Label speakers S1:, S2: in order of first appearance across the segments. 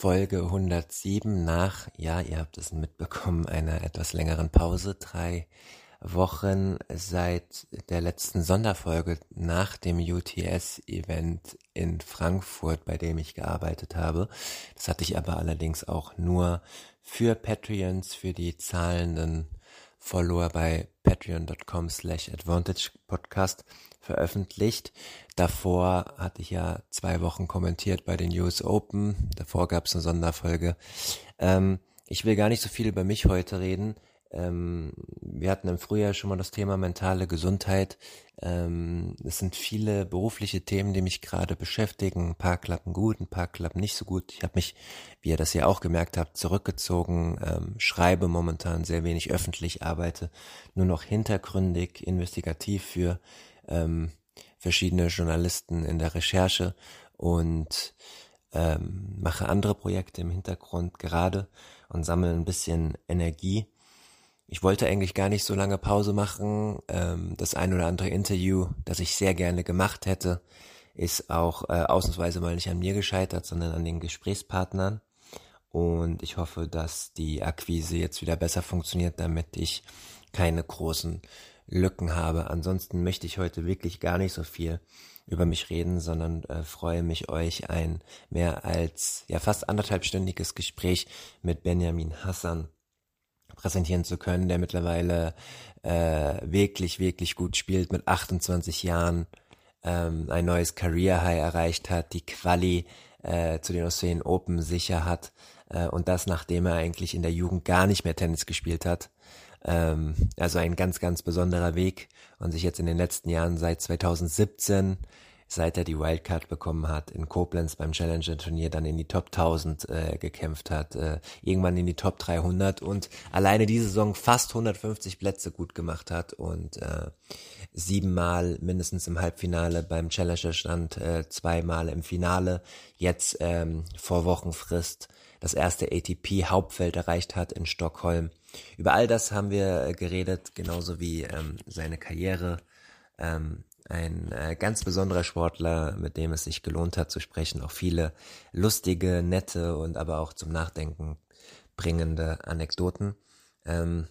S1: Folge 107 nach, ja, ihr habt es mitbekommen, einer etwas längeren Pause, drei Wochen seit der letzten Sonderfolge nach dem UTS-Event in Frankfurt, bei dem ich gearbeitet habe. Das hatte ich aber allerdings auch nur für Patreons, für die zahlenden Follower bei patreon.com slash advantage podcast veröffentlicht. Davor hatte ich ja zwei Wochen kommentiert bei den US Open. Davor gab es eine Sonderfolge. Ähm, ich will gar nicht so viel über mich heute reden. Ähm, wir hatten im Frühjahr schon mal das Thema mentale Gesundheit. Ähm, es sind viele berufliche Themen, die mich gerade beschäftigen. Ein paar klappen gut, ein paar klappen nicht so gut. Ich habe mich, wie ihr das ja auch gemerkt habt, zurückgezogen, ähm, schreibe momentan sehr wenig öffentlich, arbeite nur noch hintergründig, investigativ für ähm, verschiedene Journalisten in der Recherche und ähm, mache andere Projekte im Hintergrund gerade und sammle ein bisschen Energie. Ich wollte eigentlich gar nicht so lange Pause machen. Ähm, das ein oder andere Interview, das ich sehr gerne gemacht hätte, ist auch äh, ausnahmsweise mal nicht an mir gescheitert, sondern an den Gesprächspartnern. Und ich hoffe, dass die Akquise jetzt wieder besser funktioniert, damit ich keine großen Lücken habe. Ansonsten möchte ich heute wirklich gar nicht so viel über mich reden, sondern äh, freue mich, euch ein mehr als ja fast anderthalbstündiges Gespräch mit Benjamin Hassan präsentieren zu können, der mittlerweile äh, wirklich, wirklich gut spielt, mit 28 Jahren ähm, ein neues Career High erreicht hat, die Quali äh, zu den Australian Open sicher hat äh, und das nachdem er eigentlich in der Jugend gar nicht mehr Tennis gespielt hat. Ähm, also ein ganz, ganz besonderer Weg und sich jetzt in den letzten Jahren seit 2017 seit er die Wildcard bekommen hat, in Koblenz beim Challenger-Turnier dann in die Top 1000 äh, gekämpft hat, äh, irgendwann in die Top 300 und alleine diese Saison fast 150 Plätze gut gemacht hat und äh, siebenmal mindestens im Halbfinale beim Challenger stand, äh, zweimal im Finale, jetzt ähm, vor Wochenfrist das erste ATP-Hauptfeld erreicht hat in Stockholm. Über all das haben wir äh, geredet, genauso wie ähm, seine Karriere. Ähm, ein äh, ganz besonderer Sportler, mit dem es sich gelohnt hat zu sprechen. Auch viele lustige, nette und aber auch zum Nachdenken bringende Anekdoten. Ähm,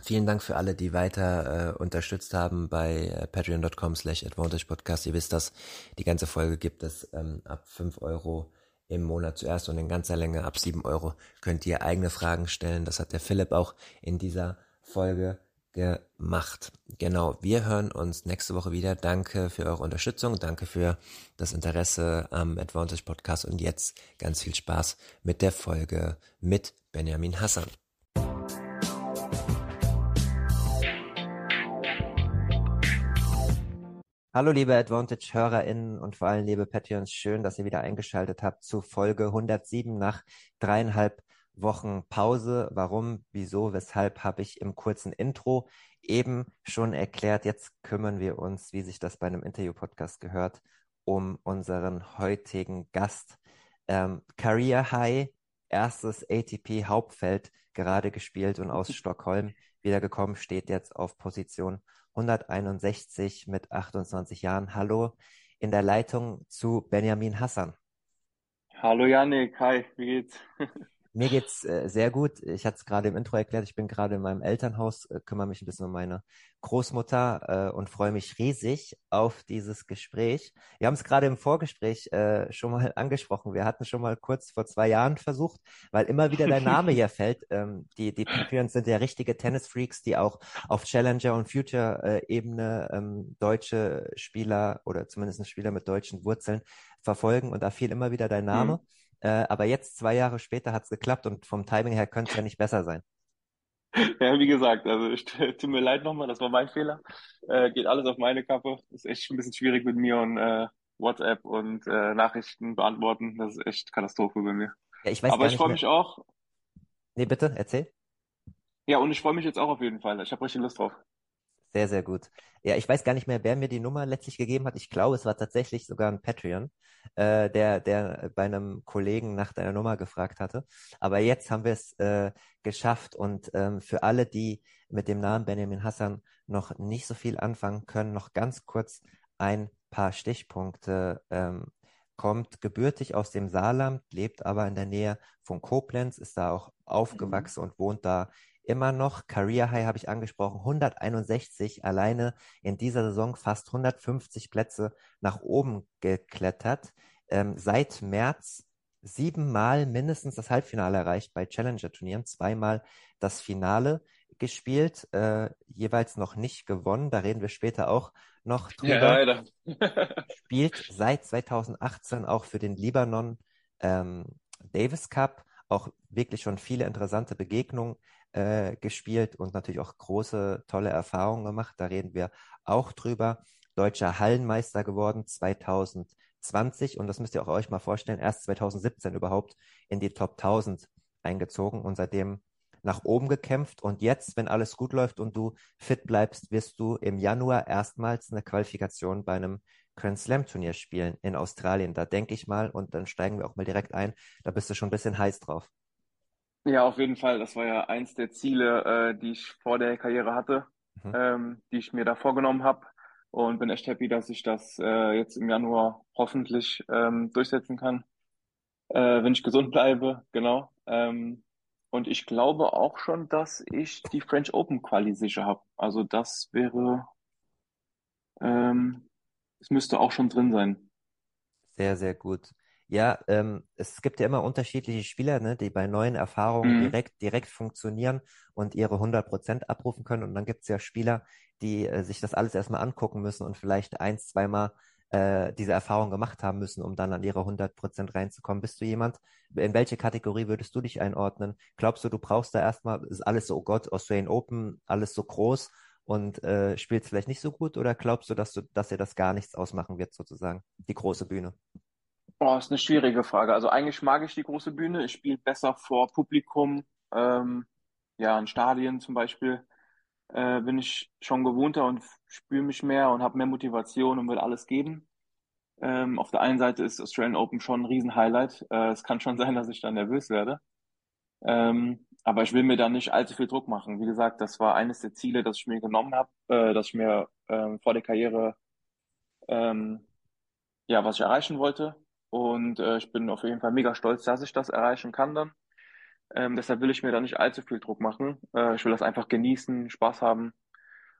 S1: vielen Dank für alle, die weiter äh, unterstützt haben bei äh, patreon.com slash advantage podcast. Ihr wisst das, die ganze Folge gibt es ähm, ab fünf Euro im Monat zuerst und in ganzer Länge ab sieben Euro könnt ihr eigene Fragen stellen. Das hat der Philipp auch in dieser Folge gemacht. Genau, wir hören uns nächste Woche wieder. Danke für eure Unterstützung, danke für das Interesse am Advantage Podcast und jetzt ganz viel Spaß mit der Folge mit Benjamin Hassan. Hallo liebe Advantage-HörerInnen und vor allem liebe Patreons, schön, dass ihr wieder eingeschaltet habt zu Folge 107 nach dreieinhalb Wochen Pause. Warum, wieso, weshalb habe ich im kurzen Intro eben schon erklärt. Jetzt kümmern wir uns, wie sich das bei einem Interview-Podcast gehört, um unseren heutigen Gast. Ähm, Career High, erstes ATP Hauptfeld gerade gespielt und aus Stockholm wiedergekommen, steht jetzt auf Position 161 mit 28 Jahren. Hallo in der Leitung zu Benjamin Hassan.
S2: Hallo Janik, hi, wie geht's?
S1: Mir geht's äh, sehr gut. Ich hatte es gerade im Intro erklärt, ich bin gerade in meinem Elternhaus, äh, kümmere mich ein bisschen um meine Großmutter äh, und freue mich riesig auf dieses Gespräch. Wir haben es gerade im Vorgespräch äh, schon mal angesprochen. Wir hatten schon mal kurz vor zwei Jahren versucht, weil immer wieder dein Name hier fällt. Ähm, die die Patreons sind ja richtige Tennisfreaks, die auch auf Challenger und Future-Ebene äh, ähm, deutsche Spieler oder zumindest Spieler mit deutschen Wurzeln verfolgen und da fiel immer wieder dein Name. Mhm. Äh, aber jetzt, zwei Jahre später, hat es geklappt und vom Timing her könnte es ja nicht besser sein.
S2: Ja, wie gesagt, also tut mir leid nochmal, das war mein Fehler. Äh, geht alles auf meine Kappe. Ist echt ein bisschen schwierig mit mir und äh, WhatsApp und äh, Nachrichten beantworten. Das ist echt Katastrophe bei mir.
S1: Ja, ich weiß
S2: Aber ich freue mich auch.
S1: Nee, bitte, erzähl.
S2: Ja, und ich freue mich jetzt auch auf jeden Fall. Ich habe richtig Lust drauf.
S1: Sehr, sehr gut. Ja, ich weiß gar nicht mehr, wer mir die Nummer letztlich gegeben hat. Ich glaube, es war tatsächlich sogar ein Patreon, äh, der, der bei einem Kollegen nach deiner Nummer gefragt hatte. Aber jetzt haben wir es äh, geschafft und ähm, für alle, die mit dem Namen Benjamin Hassan noch nicht so viel anfangen können, noch ganz kurz ein paar Stichpunkte. Ähm, kommt gebürtig aus dem Saarland, lebt aber in der Nähe von Koblenz, ist da auch aufgewachsen und wohnt da immer noch. Career High habe ich angesprochen, 161 alleine in dieser Saison fast 150 Plätze nach oben geklettert. Ähm, seit März siebenmal mindestens das Halbfinale erreicht bei Challenger-Turnieren, zweimal das Finale gespielt, äh, jeweils noch nicht gewonnen. Da reden wir später auch noch drüber.
S2: Ja, leider.
S1: Spielt seit 2018 auch für den Libanon ähm, Davis Cup. Auch wirklich schon viele interessante Begegnungen äh, gespielt und natürlich auch große, tolle Erfahrungen gemacht. Da reden wir auch drüber. Deutscher Hallenmeister geworden 2020 und das müsst ihr auch euch mal vorstellen, erst 2017 überhaupt in die Top 1000 eingezogen und seitdem nach oben gekämpft. Und jetzt, wenn alles gut läuft und du fit bleibst, wirst du im Januar erstmals eine Qualifikation bei einem Grand Slam Turnier spielen in Australien. Da denke ich mal, und dann steigen wir auch mal direkt ein, da bist du schon ein bisschen heiß drauf.
S2: Ja, auf jeden Fall. Das war ja eins der Ziele, äh, die ich vor der Karriere hatte,
S1: Mhm.
S2: ähm, die ich mir da vorgenommen habe. Und bin echt happy, dass ich das äh, jetzt im Januar hoffentlich ähm, durchsetzen kann, äh, wenn ich gesund bleibe, genau. Ähm, und ich glaube auch schon, dass ich die French Open Quali sicher habe. Also das wäre, ähm, es müsste auch schon drin sein.
S1: Sehr, sehr gut. Ja, ähm, es gibt ja immer unterschiedliche Spieler, ne, die bei neuen Erfahrungen
S2: Mhm.
S1: direkt, direkt funktionieren und ihre 100% abrufen können. Und dann gibt es ja Spieler, die äh, sich das alles erstmal angucken müssen und vielleicht ein, zweimal äh, diese Erfahrung gemacht haben müssen, um dann an ihre 100% reinzukommen. Bist du jemand, in welche Kategorie würdest du dich einordnen? Glaubst du, du brauchst da erstmal, ist alles so, oh Gott, Australian Open, alles so groß und äh, spielst vielleicht nicht so gut? Oder glaubst du, dass du, dass dir das gar nichts ausmachen wird, sozusagen, die große Bühne?
S2: Oh, ist eine schwierige Frage. Also eigentlich mag ich die große Bühne. Ich spiele besser vor Publikum. Ähm, ja, in Stadien zum Beispiel äh, bin ich schon gewohnter und spüre mich mehr und habe mehr Motivation und will alles geben. Ähm, auf der einen Seite ist Australian Open schon ein Riesen-Highlight. Äh, es kann schon sein, dass ich dann nervös werde. Ähm, aber ich will mir da nicht allzu viel Druck machen. Wie gesagt, das war eines der Ziele, das ich mir genommen habe, äh, dass ich mir ähm, vor der Karriere ähm, ja, was ich erreichen wollte. Und äh, ich bin auf jeden Fall mega stolz, dass ich das erreichen kann dann. Ähm, deshalb will ich mir da nicht allzu viel Druck machen. Äh, ich will das einfach genießen, Spaß haben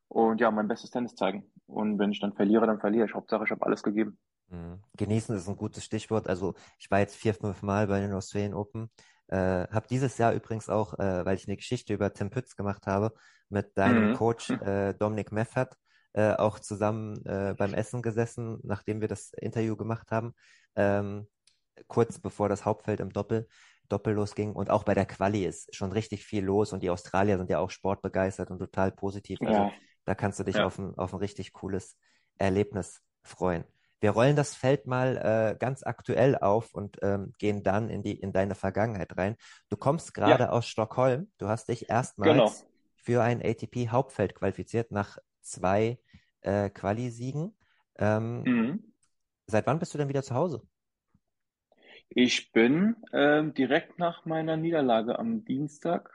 S2: und ja, mein bestes Tennis zeigen. Und wenn ich dann verliere, dann verliere ich. Hauptsache, ich habe alles gegeben.
S1: Mhm. Genießen ist ein gutes Stichwort. Also ich war jetzt vier, fünf Mal bei den Australian Open. Äh, habe dieses Jahr übrigens auch, äh, weil ich eine Geschichte über Tim Pütz gemacht habe, mit deinem
S2: Mhm.
S1: Coach äh, Dominik Meffert äh, auch zusammen äh, beim Essen gesessen, nachdem wir das Interview gemacht haben, ähm, kurz bevor das Hauptfeld im Doppel, Doppel losging. Und auch bei der Quali ist schon richtig viel los und die Australier sind ja auch sportbegeistert und total positiv. Also
S2: Ja,
S1: da kannst du dich
S2: ja.
S1: auf ein, auf ein richtig cooles Erlebnis freuen. Wir rollen das Feld mal äh, ganz aktuell auf und ähm, gehen dann in die in deine Vergangenheit rein. Du kommst gerade
S2: Ja,
S1: aus Stockholm. Du hast dich
S2: genau.
S1: erstmals für ein ATP-Hauptfeld qualifiziert nach zwei äh, Quali-Siegen. Ähm,
S2: Mhm.
S1: seit wann bist du denn wieder zu Hause?
S2: Ich bin ähm, direkt nach meiner Niederlage am Dienstag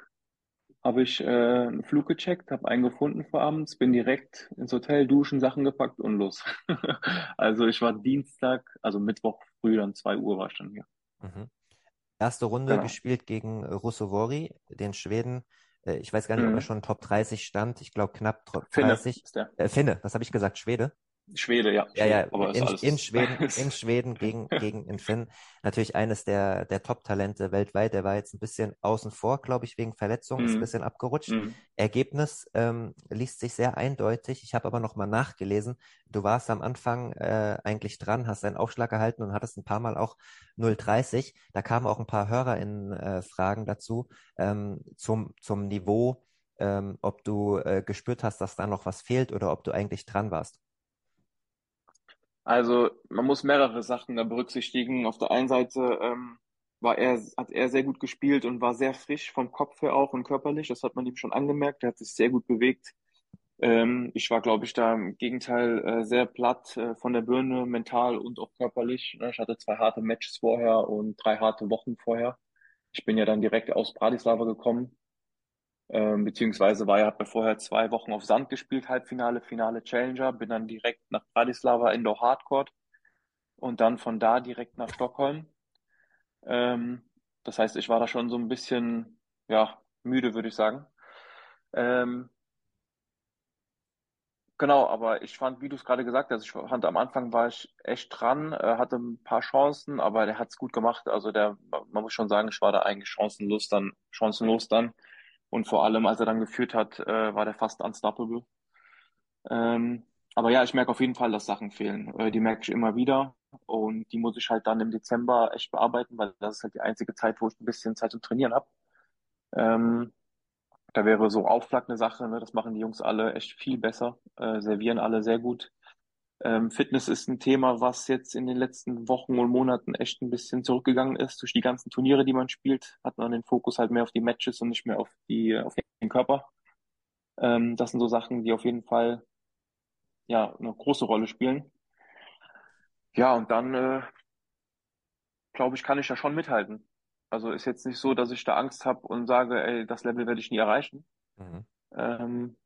S2: habe ich äh, einen Flug gecheckt, habe einen gefunden vor abends, bin direkt ins Hotel, duschen, Sachen gepackt und los. Also ich war Dienstag, also Mittwoch früh, dann 2 Uhr war ich dann hier.
S1: Mhm. Erste Runde
S2: Genau.
S1: gespielt gegen äh, Russovori, den Schweden. Äh, ich weiß gar nicht, ob er
S2: Mhm.
S1: schon Top 30 stand. Ich glaube knapp Top
S2: Finne
S1: 30.
S2: ist der.
S1: Äh, Finne, was habe ich gesagt? Schwede?
S2: Schwede, ja,
S1: Ja, ja.
S2: Aber
S1: in, in Schweden, in Schweden gegen, gegen in Finn. Natürlich eines der, der Top-Talente weltweit. Der war jetzt ein bisschen außen vor, glaube ich, wegen Verletzung, ist ein
S2: Mhm.
S1: bisschen abgerutscht.
S2: Mhm.
S1: Ergebnis ähm, liest sich sehr eindeutig. Ich habe aber nochmal nachgelesen. Du warst am Anfang äh, eigentlich dran, hast einen Aufschlag gehalten und hattest ein paar Mal auch 0,30. Da kamen auch ein paar HörerInnen äh, Fragen dazu ähm, zum, zum Niveau, ähm, ob du äh, gespürt hast, dass da noch was fehlt oder ob du eigentlich dran warst.
S2: Also man muss mehrere Sachen da berücksichtigen. Auf der einen Seite ähm, war er, hat er sehr gut gespielt und war sehr frisch vom Kopf her auch und körperlich. Das hat man ihm schon angemerkt. Er hat sich sehr gut bewegt. Ähm, ich war, glaube ich, da im Gegenteil äh, sehr platt äh, von der Birne, mental und auch körperlich. Ne? Ich hatte zwei harte Matches vorher und drei harte Wochen vorher. Ich bin ja dann direkt aus Bratislava gekommen, ähm, beziehungsweise war hab ja vorher zwei Wochen auf Sand gespielt, Halbfinale, Finale, Challenger, bin dann direkt nach Bratislava Indoor Hardcourt und dann von da direkt nach Stockholm. Ähm, das heißt, ich war da schon so ein bisschen, ja, müde, würde ich sagen. Ähm, Genau, aber ich fand, wie du es gerade gesagt hast, ich fand am Anfang war ich echt dran, äh, hatte ein paar Chancen, aber der hat es gut gemacht. Also der, man muss schon sagen, ich war da eigentlich chancenlos dann, chancenlos dann. Und vor allem, als er dann geführt hat, äh, war der fast unstoppable. Ähm, aber ja, ich merke auf jeden Fall, dass Sachen fehlen. Äh, die merke ich immer wieder. Und die muss ich halt dann im Dezember echt bearbeiten, weil das ist halt die einzige Zeit, wo ich ein bisschen Zeit zum Trainieren habe. Ähm, da wäre so Aufschlag eine Sache, ne? Das machen die Jungs alle echt viel besser, äh, servieren alle sehr gut. Ähm, Fitness ist ein Thema, was jetzt in den letzten Wochen und Monaten echt ein bisschen zurückgegangen ist. Durch die ganzen Turniere, die man spielt, hat man den Fokus halt mehr auf die Matches und nicht mehr auf die, auf den Körper. Ähm, das sind so Sachen, die auf jeden Fall ja eine große Rolle spielen. Ja, und dann äh, glaube ich, kann ich da schon mithalten. Also ist jetzt nicht so, dass ich da Angst habe und sage, ey, das Level werde ich nie erreichen. Mhm. Ähm,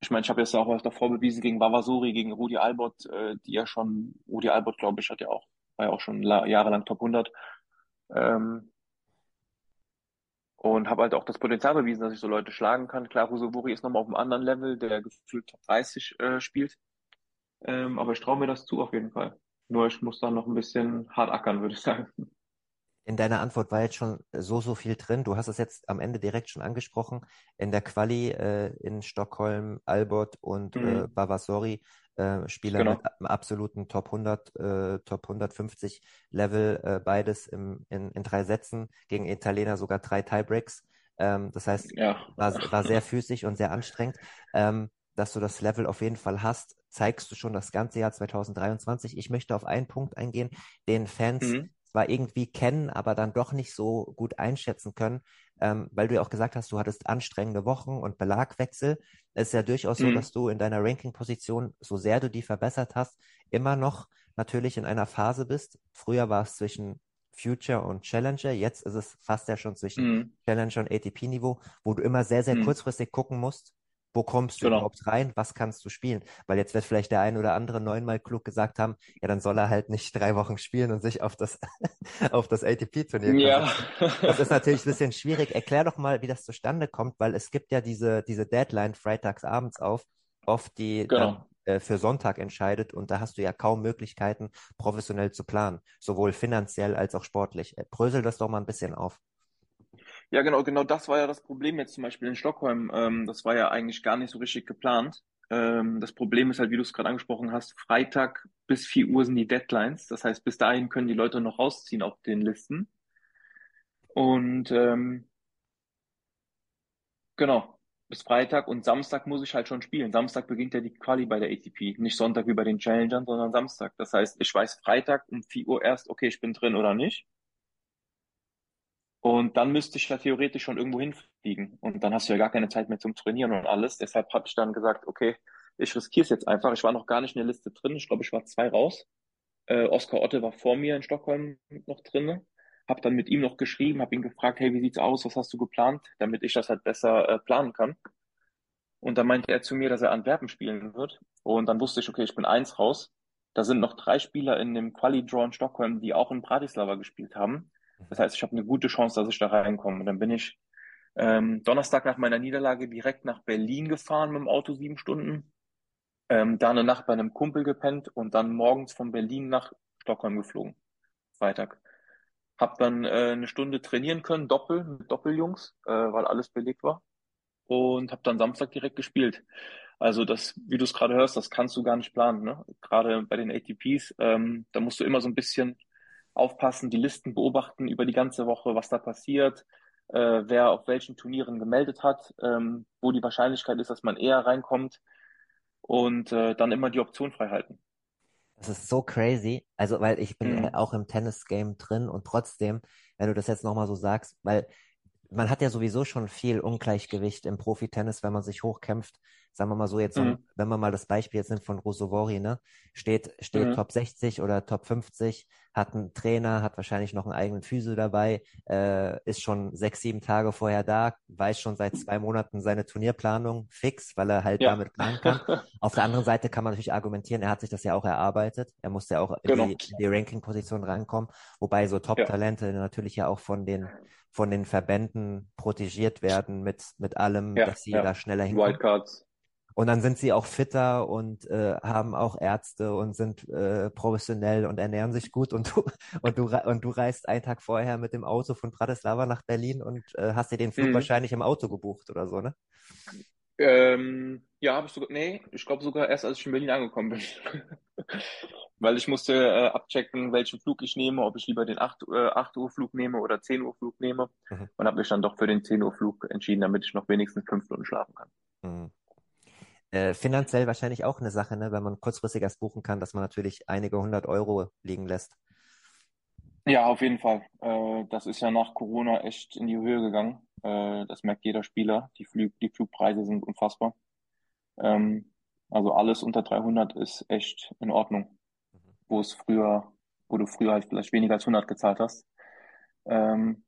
S2: ich meine, ich habe jetzt auch was davor bewiesen gegen Vavasori, gegen Rudi Albert, äh, die ja schon, Rudi Albert, glaube ich, hat ja auch, war ja auch schon jahrelang Top 100. Ähm, und habe halt auch das Potenzial bewiesen, dass ich so Leute schlagen kann. Klar, Rusovuri ist nochmal auf einem anderen Level, der gefühlt Top 30 äh, spielt. Ähm, aber ich traue mir das zu auf jeden Fall. Nur ich muss dann noch ein bisschen hart ackern, würde ich sagen
S1: in deiner Antwort war jetzt schon so, so viel drin. Du hast es jetzt am Ende direkt schon angesprochen. In der Quali äh, in Stockholm, Albert und mhm. äh, Bavasori, äh, Spieler genau. mit einem absoluten Top 100, äh, Top 150 Level, äh, beides im, in, in drei Sätzen, gegen Italiener sogar drei Tiebreaks. Ähm, das heißt, ja. war, war sehr physisch und sehr anstrengend. Ähm, dass du das Level auf jeden Fall hast, zeigst du schon das ganze Jahr 2023. Ich möchte auf einen Punkt eingehen, den Fans mhm zwar irgendwie kennen, aber dann doch nicht so gut einschätzen können, ähm, weil du ja auch gesagt hast, du hattest anstrengende Wochen und Belagwechsel. Es ist ja durchaus mhm. so, dass du in deiner Ranking-Position, so sehr du die verbessert hast, immer noch natürlich in einer Phase bist. Früher war es zwischen Future und Challenger, jetzt ist es fast ja schon zwischen mhm. Challenger und ATP-Niveau, wo du immer sehr, sehr mhm. kurzfristig gucken musst, wo kommst du genau. überhaupt rein? Was kannst du spielen? Weil jetzt wird vielleicht der ein oder andere neunmal klug gesagt haben, ja, dann soll er halt nicht drei Wochen spielen und sich auf das, auf das ATP-Turnier
S2: Ja.
S1: Das ist natürlich ein bisschen schwierig. Erklär doch mal, wie das zustande kommt, weil es gibt ja diese, diese Deadline freitags abends auf, oft die genau. dann äh, für Sonntag entscheidet und da hast du ja kaum Möglichkeiten, professionell zu planen, sowohl finanziell als auch sportlich. Äh, brösel das doch mal ein bisschen auf.
S2: Ja, genau, genau das war ja das Problem jetzt zum Beispiel in Stockholm. Ähm, das war ja eigentlich gar nicht so richtig geplant. Ähm, das Problem ist halt, wie du es gerade angesprochen hast, Freitag bis 4 Uhr sind die Deadlines. Das heißt, bis dahin können die Leute noch rausziehen auf den Listen. Und ähm, genau, bis Freitag und Samstag muss ich halt schon spielen. Samstag beginnt ja die Quali bei der ATP. Nicht Sonntag wie bei den Challengern, sondern Samstag. Das heißt, ich weiß Freitag um 4 Uhr erst, okay, ich bin drin oder nicht. Und dann müsste ich ja theoretisch schon irgendwo hinfliegen. Und dann hast du ja gar keine Zeit mehr zum Trainieren und alles. Deshalb habe ich dann gesagt, okay, ich riskiere es jetzt einfach. Ich war noch gar nicht in der Liste drin. Ich glaube, ich war zwei raus. Äh, Oskar Otte war vor mir in Stockholm noch drin. Hab dann mit ihm noch geschrieben, habe ihn gefragt, hey, wie sieht's aus? Was hast du geplant? Damit ich das halt besser äh, planen kann. Und dann meinte er zu mir, dass er Antwerpen spielen wird. Und dann wusste ich, okay, ich bin eins raus. Da sind noch drei Spieler in dem Quali-Draw in Stockholm, die auch in Bratislava gespielt haben. Das heißt, ich habe eine gute Chance, dass ich da reinkomme. Und dann bin ich ähm, Donnerstag nach meiner Niederlage direkt nach Berlin gefahren mit dem Auto sieben Stunden. Ähm, da eine Nacht bei einem Kumpel gepennt und dann morgens von Berlin nach Stockholm geflogen. Freitag. Hab dann äh, eine Stunde trainieren können, Doppel, mit Doppeljungs, äh, weil alles belegt war. Und habe dann Samstag direkt gespielt. Also das, wie du es gerade hörst, das kannst du gar nicht planen. Ne? Gerade bei den ATPs, ähm, da musst du immer so ein bisschen aufpassen, die Listen beobachten über die ganze Woche, was da passiert, äh, wer auf welchen Turnieren gemeldet hat, ähm, wo die Wahrscheinlichkeit ist, dass man eher reinkommt und äh, dann immer die Option frei halten.
S1: Das ist so crazy. Also, weil ich bin
S2: Mhm.
S1: auch im Tennis-Game drin und trotzdem, wenn du das jetzt nochmal so sagst, weil man hat ja sowieso schon viel Ungleichgewicht im Profitennis, wenn man sich hochkämpft. Sagen wir mal so jetzt,
S2: Mhm.
S1: wenn man mal das Beispiel jetzt nimmt von Rosovori, ne? Steht, steht
S2: Mhm.
S1: Top 60 oder Top 50, hat einen Trainer, hat wahrscheinlich noch einen eigenen Physio dabei, äh, ist schon sechs, sieben Tage vorher da, weiß schon seit zwei Monaten seine Turnierplanung fix, weil er halt
S2: Ja.
S1: damit planen kann. Auf der anderen Seite kann man natürlich argumentieren, er hat sich das ja auch erarbeitet. Er musste ja auch in
S2: Genau.
S1: die, in die Ranking-Position rankommen. Wobei so Top-Talente natürlich ja auch von den, von den Verbänden protegiert werden mit, mit allem,
S2: Ja,
S1: dass sie
S2: ja.
S1: da schneller hinkommen.
S2: Wildcards.
S1: Und dann sind sie auch fitter und äh, haben auch Ärzte und sind äh, professionell und ernähren sich gut. Und du, und du, und du reist einen Tag vorher mit dem Auto von Bratislava nach Berlin und äh, hast dir den Flug
S2: Mhm.
S1: wahrscheinlich im Auto gebucht oder so, ne?
S2: Ähm, ja, habe ich sogar, nee, ich glaube sogar erst, als ich in Berlin angekommen bin. Weil ich musste äh, abchecken, welchen Flug ich nehme, ob ich lieber den 8, äh, 8 Uhr Flug nehme oder 10 Uhr Flug nehme.
S1: Mhm.
S2: Und habe mich dann doch für den 10 Uhr Flug entschieden, damit ich noch wenigstens fünf Stunden schlafen kann.
S1: Mhm. Äh, finanziell wahrscheinlich auch eine Sache, ne? Wenn man kurzfristig erst buchen kann, dass man natürlich einige hundert Euro liegen lässt.
S2: Ja, auf jeden Fall. Äh, das ist ja nach Corona echt in die Höhe gegangen. Äh, das merkt jeder Spieler. Die Flug, die Flugpreise sind unfassbar. Ähm, also alles unter 300 ist echt in Ordnung. Wo es früher, wo du früher halt vielleicht weniger als 100 gezahlt hast. Ähm,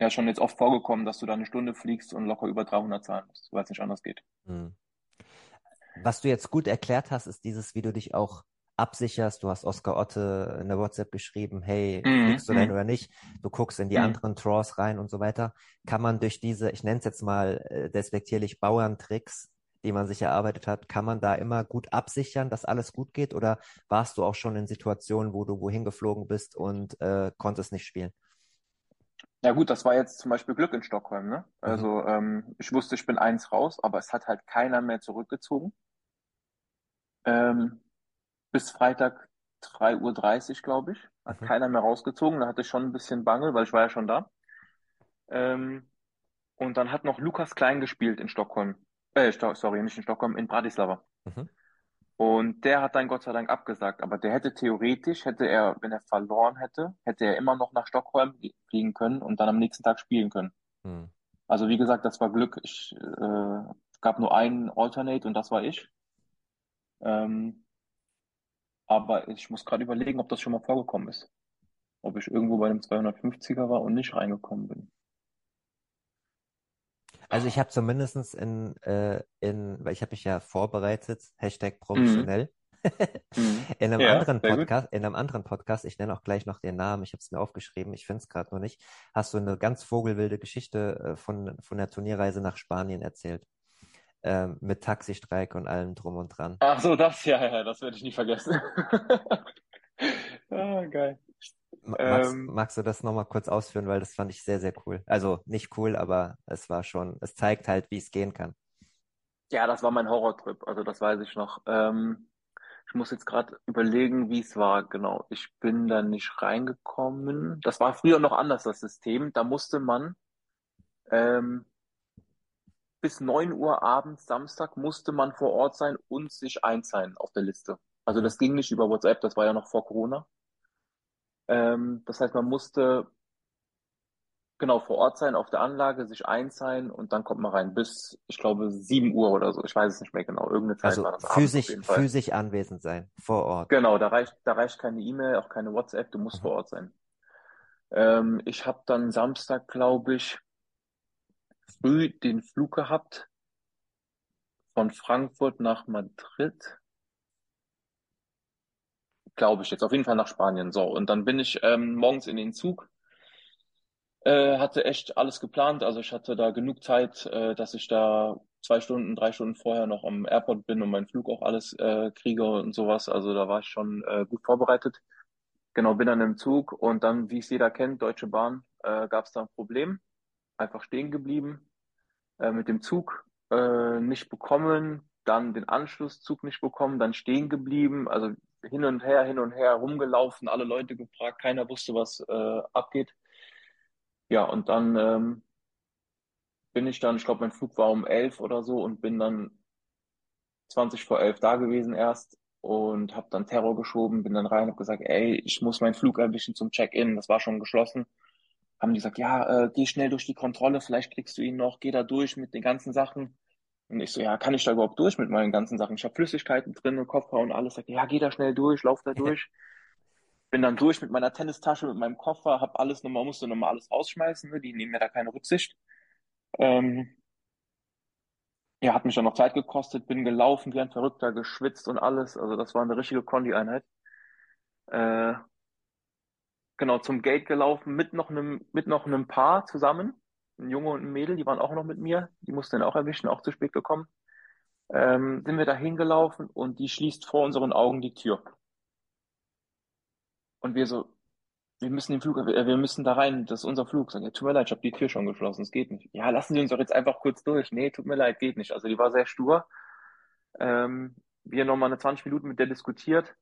S2: ja, schon jetzt oft vorgekommen, dass du da eine Stunde fliegst und locker über 300 zahlen musst, weil es nicht anders geht.
S1: Mhm. Was du jetzt gut erklärt hast, ist dieses, wie du dich auch absicherst. Du hast Oskar Otte in der WhatsApp geschrieben, hey,
S2: Mhm,
S1: fliegst du denn
S2: mhm.
S1: oder nicht? Du guckst in die
S2: Mhm.
S1: anderen Draws rein und so weiter. Kann man durch diese, ich nenne es jetzt mal äh, despektierlich Bauerntricks, die man sich erarbeitet hat, kann man da immer gut absichern, dass alles gut geht? Oder warst du auch schon in Situationen, wo du wohin geflogen bist und äh, konntest nicht spielen?
S2: Ja gut, das war jetzt zum Beispiel Glück in Stockholm, ne?
S1: Mhm.
S2: Also ähm, ich wusste, ich bin eins raus, aber es hat halt keiner mehr zurückgezogen. Ähm, bis Freitag 3.30 Uhr, glaube ich, hat
S1: Mhm.
S2: keiner mehr rausgezogen. Da hatte ich schon ein bisschen Bange, weil ich war ja schon da. Ähm, und dann hat noch Lukas Klein gespielt in Stockholm. Äh, sorry, nicht in Stockholm, in Bratislava.
S1: Mhm.
S2: Und der hat dann Gott sei Dank abgesagt. Aber der hätte theoretisch, hätte er, wenn er verloren hätte, hätte er immer noch nach Stockholm fliegen können und dann am nächsten Tag spielen können.
S1: Mhm.
S2: Also wie gesagt, das war Glück. Ich, äh, es gab nur einen Alternate und das war ich. Ähm, aber ich muss gerade überlegen, ob das schon mal vorgekommen ist. Ob ich irgendwo bei einem 250er war und nicht reingekommen bin.
S1: Also ich habe zumindestens in, äh, in, weil ich habe mich ja vorbereitet, Hashtag
S2: Mhm.
S1: professionell.
S2: Mhm.
S1: In einem
S2: Ja,
S1: anderen. Podcast, in einem anderen Podcast, ich nenne auch gleich noch den Namen, ich habe es mir aufgeschrieben, ich finde es gerade noch nicht, hast du eine ganz vogelwilde Geschichte äh, von, von der Turnierreise nach Spanien erzählt. Ähm, mit Taxistreik und allem drum und dran.
S2: Ach so, das, ja, ja, das werde ich nie vergessen. Ah, geil.
S1: Ma- Magst,
S2: Ähm,
S1: magst du das nochmal kurz ausführen, weil das fand ich sehr, sehr cool. Also nicht cool, aber es war schon, es zeigt halt, wie es gehen kann.
S2: ja, das war mein Horrortrip, also das weiß ich noch. Ähm, ich muss jetzt gerade überlegen, wie es war. Genau, ich bin da nicht reingekommen. Das war früher noch anders, das System. Da musste man ähm, bis 9 Uhr abends, Samstag, musste man vor Ort sein und sich einzahlen auf der Liste. Also das ging nicht über WhatsApp, das war ja noch vor Corona. Ähm, das heißt, man musste genau vor Ort sein, auf der Anlage, sich einzahlen und dann kommt man rein. Bis, ich glaube, 7 Uhr oder so. Ich weiß es nicht mehr genau. Irgendeine Zeit
S1: Also
S2: war das
S1: physisch, physisch anwesend sein, vor Ort.
S2: Genau, da reicht, da reicht keine E-Mail, auch keine WhatsApp, du musst
S1: Mhm.
S2: vor Ort sein. Ähm, ich habe dann Samstag, glaube ich, früh den Flug gehabt von Frankfurt nach Madrid. Glaube ich jetzt, auf jeden Fall nach Spanien. So, und dann bin ich ähm, morgens in den Zug, äh, hatte echt alles geplant. Also ich hatte da genug Zeit, äh, dass ich da zwei Stunden, drei Stunden vorher noch am Airport bin und meinen Flug auch alles äh, kriege und sowas. Also da war ich schon äh, gut vorbereitet. Genau, bin dann im Zug und dann, wie es jeder kennt, Deutsche Bahn, äh, gab es da ein Problem. Einfach stehen geblieben, äh, mit dem Zug äh, nicht bekommen, dann den Anschlusszug nicht bekommen, dann stehen geblieben, also hin und her, hin und her rumgelaufen, alle Leute gefragt, keiner wusste, was äh, abgeht. Ja, und dann ähm, bin ich dann, ich glaube, mein Flug war um elf oder so und bin dann 20 vor elf da gewesen erst und habe dann Terror geschoben, bin dann rein, habe gesagt, ey, ich muss meinen Flug erwischen zum Check-in, das war schon geschlossen. Haben die gesagt, ja, äh, geh schnell durch die Kontrolle, vielleicht kriegst du ihn noch, geh da durch mit den ganzen Sachen. Und ich so, ja, kann ich da überhaupt durch mit meinen ganzen Sachen? Ich habe Flüssigkeiten drin, Koffer und alles. Sagt, ja, geh da schnell durch, lauf da durch. Bin dann durch mit meiner Tennistasche, mit meinem Koffer, hab alles nochmal, musste nochmal alles rausschmeißen, ne? die nehmen mir da keine Rücksicht. Ähm, ja, hat mich dann noch Zeit gekostet, bin gelaufen wie ein Verrückter, geschwitzt und alles. Also das war eine richtige Kondi-Einheit. Äh, genau, zum Gate gelaufen mit noch einem, mit noch einem Paar zusammen. Ein Junge und ein Mädel, die waren auch noch mit mir. Die mussten dann auch erwischen, auch zu spät gekommen. Ähm, sind wir da hingelaufen und die schließt vor unseren Augen die Tür. Und wir so, wir müssen den Flug, wir, wir müssen da rein, das ist unser Flug. Sagen, ja, tut mir leid, ich habe die Tür schon geschlossen, es geht nicht. Ja, lassen Sie uns doch jetzt einfach kurz durch. Nee, tut mir leid, geht nicht. Also die war sehr stur. Ähm, wir nochmal eine 20 Minuten mit der diskutiert.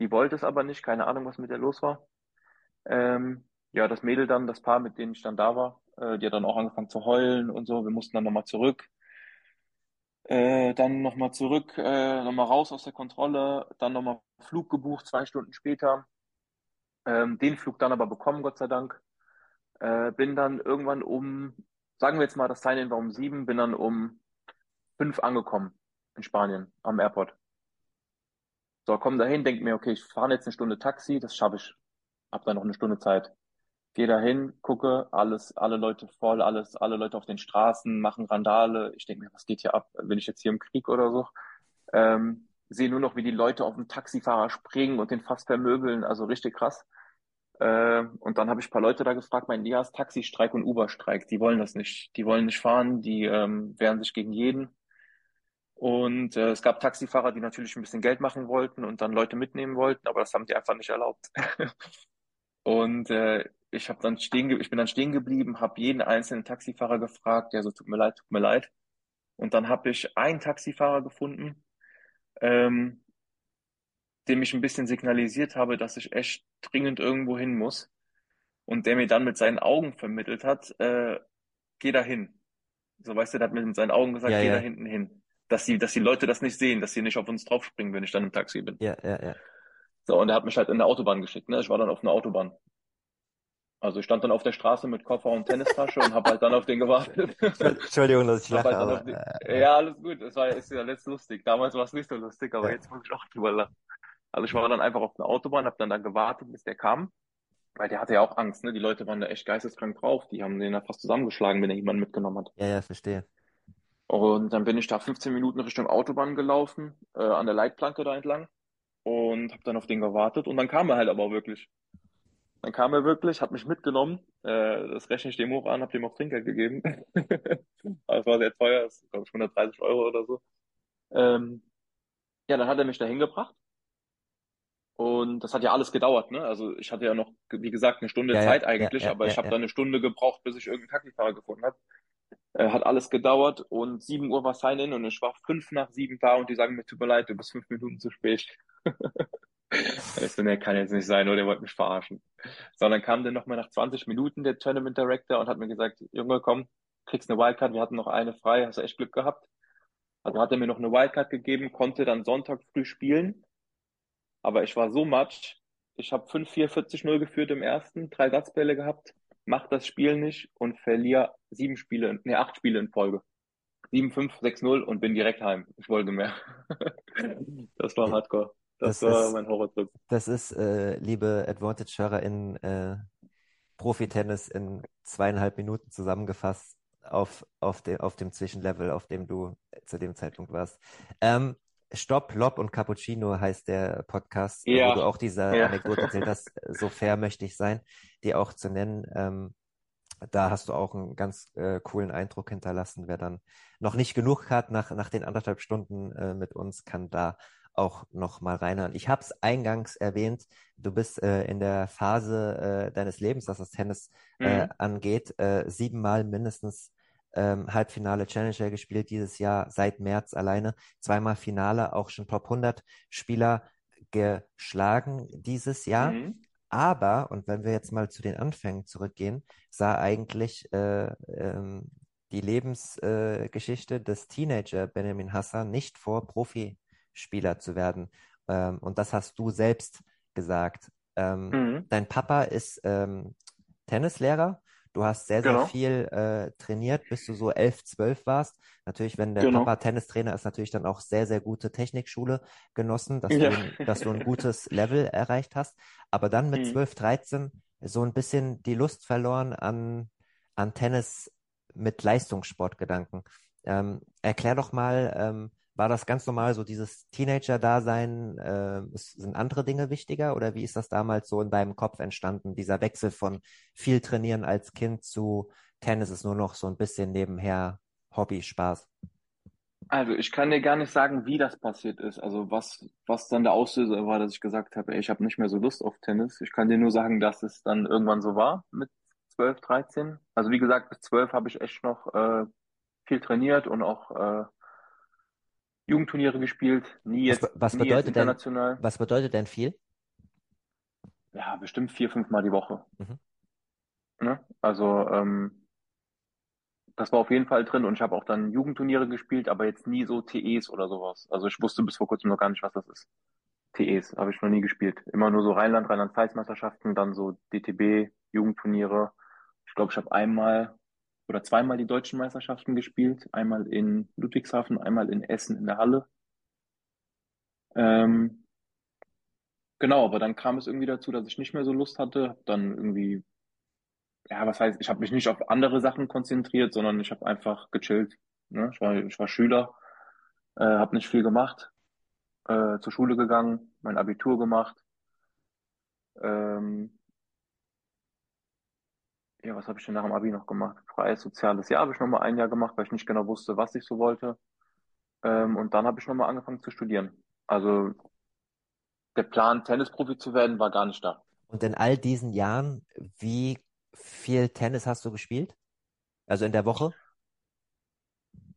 S2: Die wollte es aber nicht, keine Ahnung, was mit der los war. Ähm, ja, das Mädel dann, das Paar, mit denen ich dann da war, äh, die hat dann auch angefangen zu heulen und so. Wir mussten dann nochmal zurück. Äh, dann nochmal zurück, äh, nochmal raus aus der Kontrolle, dann nochmal Flug gebucht, zwei Stunden später. Ähm, den Flug dann aber bekommen, Gott sei Dank. Äh, bin dann irgendwann um, sagen wir jetzt mal, das Sign-In war um sieben, bin dann um fünf angekommen in Spanien am Airport. So, komm dahin, denk mir, okay, ich fahre jetzt eine Stunde Taxi, das schaffe ich. Hab dann noch eine Stunde Zeit. Geh dahin, gucke, alles, alle Leute voll, alles, alle Leute auf den Straßen machen Randale. Ich denke mir, was geht hier ab? Bin ich jetzt hier im Krieg oder so? Ähm, sehe nur noch, wie die Leute auf den Taxifahrer springen und den fast vermöbeln, also richtig krass. Äh, und dann habe ich ein paar Leute da gefragt, mein ja, ist Taxistreik und Uber-Streik, die wollen das nicht, die wollen nicht fahren, die ähm, wehren sich gegen jeden. Und äh, es gab Taxifahrer, die natürlich ein bisschen Geld machen wollten und dann Leute mitnehmen wollten, aber das haben die einfach nicht erlaubt. und äh, ich habe dann stehen, ich bin dann stehen geblieben, habe jeden einzelnen Taxifahrer gefragt, der so tut mir leid, tut mir leid. Und dann habe ich einen Taxifahrer gefunden, ähm, dem ich ein bisschen signalisiert habe, dass ich echt dringend irgendwo hin muss. Und der mir dann mit seinen Augen vermittelt hat, äh, geh da hin. So, weißt du, der hat mir mit seinen Augen gesagt,
S1: Ja,
S2: geh
S1: ja.
S2: da hinten hin. Dass die, dass die Leute das nicht sehen, dass sie nicht auf uns draufspringen, wenn ich dann im Taxi bin.
S1: Ja, ja, ja.
S2: So, und er hat mich halt in der Autobahn geschickt, ne? Ich war dann auf einer Autobahn. Also ich stand dann auf der Straße mit Koffer und Tennistasche und habe halt dann auf den gewartet.
S1: Entschuldigung, dass ich
S2: Hab
S1: lache,
S2: halt dann
S1: aber
S2: den,
S1: äh,
S2: ja, alles gut. Es war ist ja letzt lustig. Damals war es nicht so lustig, aber
S1: Ja.
S2: jetzt muss ich auch drüber lachen. Also ich war dann einfach auf der Autobahn, habe dann da gewartet, bis der kam, weil der hatte ja auch Angst, ne? Die Leute waren da echt geisteskrank drauf. Die haben den ja fast zusammengeschlagen, wenn er jemanden mitgenommen hat.
S1: ja, ja, verstehe.
S2: Und dann bin ich da 15 Minuten Richtung Autobahn gelaufen, äh, an der Leitplanke da entlang und habe dann auf den gewartet und dann kam er halt aber auch wirklich. Dann kam er wirklich, hat mich mitgenommen, äh, das rechne ich dem hoch an, habe dem auch Trinkgeld gegeben. Aber es war sehr teuer, das glaube ich 130 Euro oder so. Ähm, ja, dann hat er mich da hingebracht und das hat ja alles gedauert, ne? Also ich hatte ja noch, wie gesagt, eine Stunde
S1: Ja,
S2: Zeit
S1: ja,
S2: eigentlich,
S1: ja,
S2: aber ich habe da eine Stunde gebraucht, bis ich irgendeinen Taxifahrer gefunden habe. Äh, hat alles gedauert und 7 Uhr war Sign-In und ich war fünf nach sieben da und die sagen mir, tut mir leid, du bist fünf Minuten zu spät. So, nee, kann jetzt nicht sein, oder der wollte mich verarschen. Sondern kam dann nochmal nach 20 Minuten der Tournament Director und hat mir gesagt, Junge, komm, kriegst eine Wildcard, wir hatten noch eine frei, hast du echt Glück gehabt. Also hat er mir noch eine Wildcard gegeben, konnte dann Sonntag früh spielen, aber ich war so matsch, ich habe 5-4, 40-0 geführt im ersten, drei Satzbälle gehabt, mach das Spiel nicht und verliere sieben Spiele, nee, acht Spiele in Folge. 7-5, 6-0 und bin direkt heim. Ich wollte mehr. Das war hardcore. Das,
S1: Das
S2: war
S1: ist-
S2: mein Horrortrip.
S1: Das ist, äh, liebe Advantage-HörerInnen, äh, Profi-Tennis in zweieinhalb Minuten zusammengefasst auf, auf, de, auf dem Zwischenlevel, auf dem du zu dem Zeitpunkt warst. Ähm, Stopp, Lob und Cappuccino heißt der Podcast, äh,
S2: Ja.
S1: wo du auch diese
S2: Ja.
S1: Anekdote erzählt hast. So fair möchte ich sein, die auch zu nennen. Ähm, da hast du auch einen ganz äh, coolen Eindruck hinterlassen. Wer dann noch nicht genug hat nach, nach den anderthalb Stunden äh, mit uns, kann da auch noch mal reinhören. Ich habe es eingangs erwähnt, du bist äh, in der Phase äh, deines Lebens, was das Tennis äh,
S2: Mhm.
S1: angeht, äh, siebenmal mindestens ähm, Halbfinale Challenger gespielt dieses Jahr, seit März alleine, zweimal Finale, auch schon Top 100 Spieler geschlagen dieses Jahr.
S2: Mhm.
S1: Aber, und wenn wir jetzt mal zu den Anfängen zurückgehen, sah eigentlich äh, ähm, die Lebensgeschichte äh, des Teenager Benjamin Hassan nicht vor, Profispieler zu werden. ähm, und das hast du selbst gesagt. Ähm,
S2: Mhm.
S1: dein Papa ist ähm, Tennislehrer. Du hast sehr, sehr
S2: Genau.
S1: viel äh, trainiert, bis du so elf, zwölf warst. Natürlich, wenn der
S2: Genau.
S1: Papa Tennistrainer ist, natürlich dann auch sehr, sehr gute Technikschule genossen, dass
S2: Ja.
S1: du, ein- dass du ein gutes Level erreicht hast. Aber dann mit
S2: Mhm.
S1: 12, 13 so ein bisschen die Lust verloren an, an Tennis mit Leistungssportgedanken. Ähm, erklär doch mal, ähm, war das ganz normal, so dieses Teenager-Dasein, äh, sind andere Dinge wichtiger oder wie ist das damals so in deinem Kopf entstanden, dieser Wechsel von viel trainieren als Kind zu Tennis ist nur noch so ein bisschen nebenher Hobby, Spaß?
S2: Also ich kann dir gar nicht sagen, wie das passiert ist. Also was, was dann der Auslöser war, dass ich gesagt habe, ey, ich habe nicht mehr so Lust auf Tennis. Ich kann dir nur sagen, dass es dann irgendwann so war mit 12, 13. Also wie gesagt, bis 12 habe ich echt noch äh, viel trainiert und auch äh, Jugendturniere gespielt. Nie
S1: Was,
S2: jetzt,
S1: be- was
S2: nie jetzt
S1: bedeutet denn,
S2: international.
S1: was bedeutet denn viel?
S2: Ja, bestimmt vier, fünf Mal die Woche.
S1: Mhm.
S2: Ne? Also ähm, das war auf jeden Fall drin und ich habe auch dann Jugendturniere gespielt, aber jetzt nie so TEs oder sowas. Also ich wusste bis vor kurzem noch gar nicht, was das ist. TEs habe ich noch nie gespielt. Immer nur so Rheinland, Rheinland-Pfalz-Meisterschaften, dann so DTB, Jugendturniere. Ich glaube, ich habe einmal oder zweimal die deutschen Meisterschaften gespielt. Einmal in Ludwigshafen, einmal in Essen in der Halle. Ähm, genau, aber dann kam es irgendwie dazu, dass ich nicht mehr so Lust hatte. Dann irgendwie, ja, was heißt, ich habe mich nicht auf andere Sachen konzentriert, sondern ich habe einfach gechillt. Ne? Ich war, ich war Schüler, äh, habe nicht viel gemacht, äh, zur Schule gegangen, mein Abitur gemacht. Ähm, ja, was habe ich denn nach dem Abi noch gemacht? Freies soziales Jahr habe ich noch mal ein Jahr gemacht, weil ich nicht genau wusste, was ich so wollte. Ähm, und dann habe ich noch mal angefangen zu studieren. Also der Plan, Tennisprofi zu werden, war gar nicht da.
S1: Und in all diesen Jahren, wie viel Tennis hast du gespielt? Also in der Woche?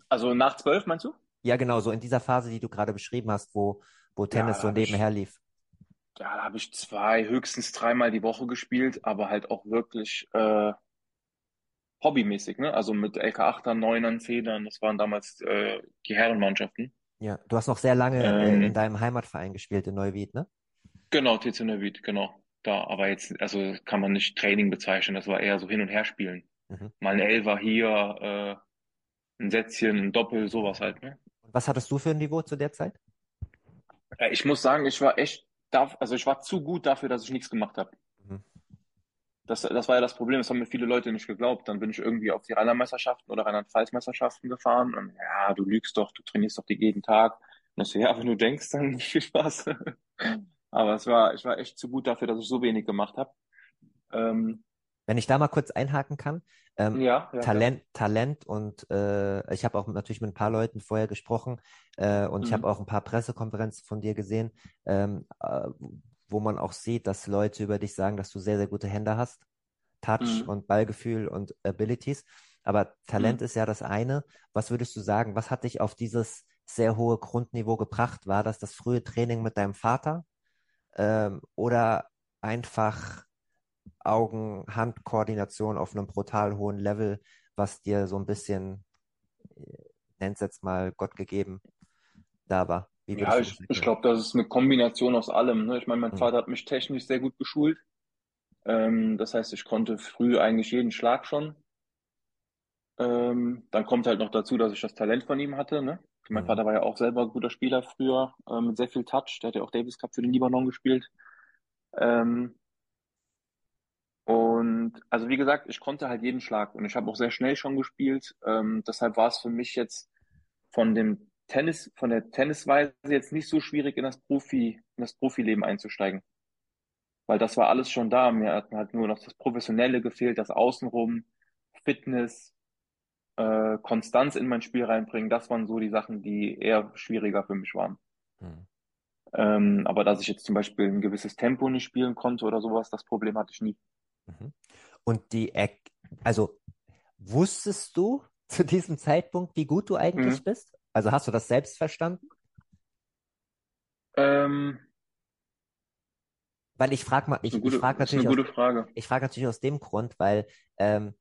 S2: Also nach zwölf, meinst du?
S1: Ja, genau, so in dieser Phase, die du gerade beschrieben hast, wo, wo
S2: Ja,
S1: Tennis
S2: da
S1: so
S2: habe ich,
S1: nebenher lief.
S2: Ja, da habe ich zwei, höchstens dreimal die Woche gespielt, aber halt auch wirklich äh, hobbymäßig, ne? Also mit LK8ern, 9ern, 10ern, das waren damals äh, die Herrenmannschaften.
S1: Ja, du hast noch sehr lange äh, in
S2: Ähm,
S1: deinem Heimatverein gespielt in Neuwied, ne?
S2: genau, TC Neuwied, genau. Da, aber jetzt, also kann man nicht Training bezeichnen, das war eher so hin und her spielen.
S1: Mhm.
S2: Mal ein Elfer hier, äh, ein Sätzchen, ein Doppel, sowas halt, ne?
S1: Und was hattest du für ein Niveau zu der Zeit?
S2: Äh, Ich muss sagen, ich war echt, da, also ich war zu gut dafür, dass ich nichts gemacht habe.
S1: Mhm.
S2: Das, das war ja das Problem, das haben mir viele Leute nicht geglaubt. Dann bin ich irgendwie auf die Rheinland-Meisterschaften oder Rheinland-Pfalz-Meisterschaften gefahren und ja, du lügst doch, du trainierst doch die jeden Tag. Und ich so, ja, wenn du denkst, dann viel Spaß. Aber es war, ich war echt zu gut dafür, dass ich so wenig gemacht habe. Ähm,
S1: Wenn ich da mal kurz einhaken kann, ähm,
S2: ja, ja.
S1: Talent, Talent und äh, ich habe auch natürlich mit ein paar Leuten vorher gesprochen äh, und ich habe
S2: Mhm.
S1: auch ein paar Pressekonferenzen von dir gesehen, ähm, äh, wo man auch sieht, dass Leute über dich sagen, dass du sehr, sehr gute Hände hast, Touch
S2: Mhm.
S1: und Ballgefühl und Abilities. Aber Talent
S2: Mhm.
S1: ist ja das eine. Was würdest du sagen? Was hat dich auf dieses sehr hohe Grundniveau gebracht? War das das frühe Training mit deinem Vater ähm, oder einfach Augen-Hand-Koordination auf einem brutal hohen Level, was dir so ein bisschen, äh, nenn's jetzt mal Gott gegeben, da war?
S2: Ja, ich, ich glaube, das ist eine Kombination aus allem. Ne? Ich meine, mein
S1: Hm.
S2: Vater hat mich technisch sehr gut geschult. Ähm, das heißt, ich konnte früh eigentlich jeden Schlag schon. Ähm, dann kommt halt noch dazu, dass ich das Talent von ihm hatte. Ne? Mein
S1: Hm.
S2: Vater war ja auch selber ein guter Spieler früher, äh, mit sehr viel Touch. Der hat ja auch Davis Cup für den Libanon gespielt. Ähm, und also wie gesagt, ich konnte halt jeden Schlag und ich habe auch sehr schnell schon gespielt. Ähm, deshalb war es für mich jetzt von dem Tennis, von der Tennisweise jetzt nicht so schwierig in das Profi, in das Profileben einzusteigen. Weil das war alles schon da. Mir hat halt nur noch das Professionelle gefehlt, das Außenrum, Fitness, äh, Konstanz in mein Spiel reinbringen. Das waren so die Sachen, die eher schwieriger für mich waren.
S1: Hm.
S2: Ähm, aber dass ich jetzt zum Beispiel ein gewisses Tempo nicht spielen konnte oder sowas, das Problem hatte ich nie.
S1: Mhm. Und die, also wusstest du zu diesem Zeitpunkt, wie gut du eigentlich
S2: Mhm.
S1: bist? Also hast du das selbst verstanden?
S2: Ähm,
S1: Weil ich frage mal, ich, ich frage natürlich aus, ich frage natürlich aus dem Grund, weil ähm,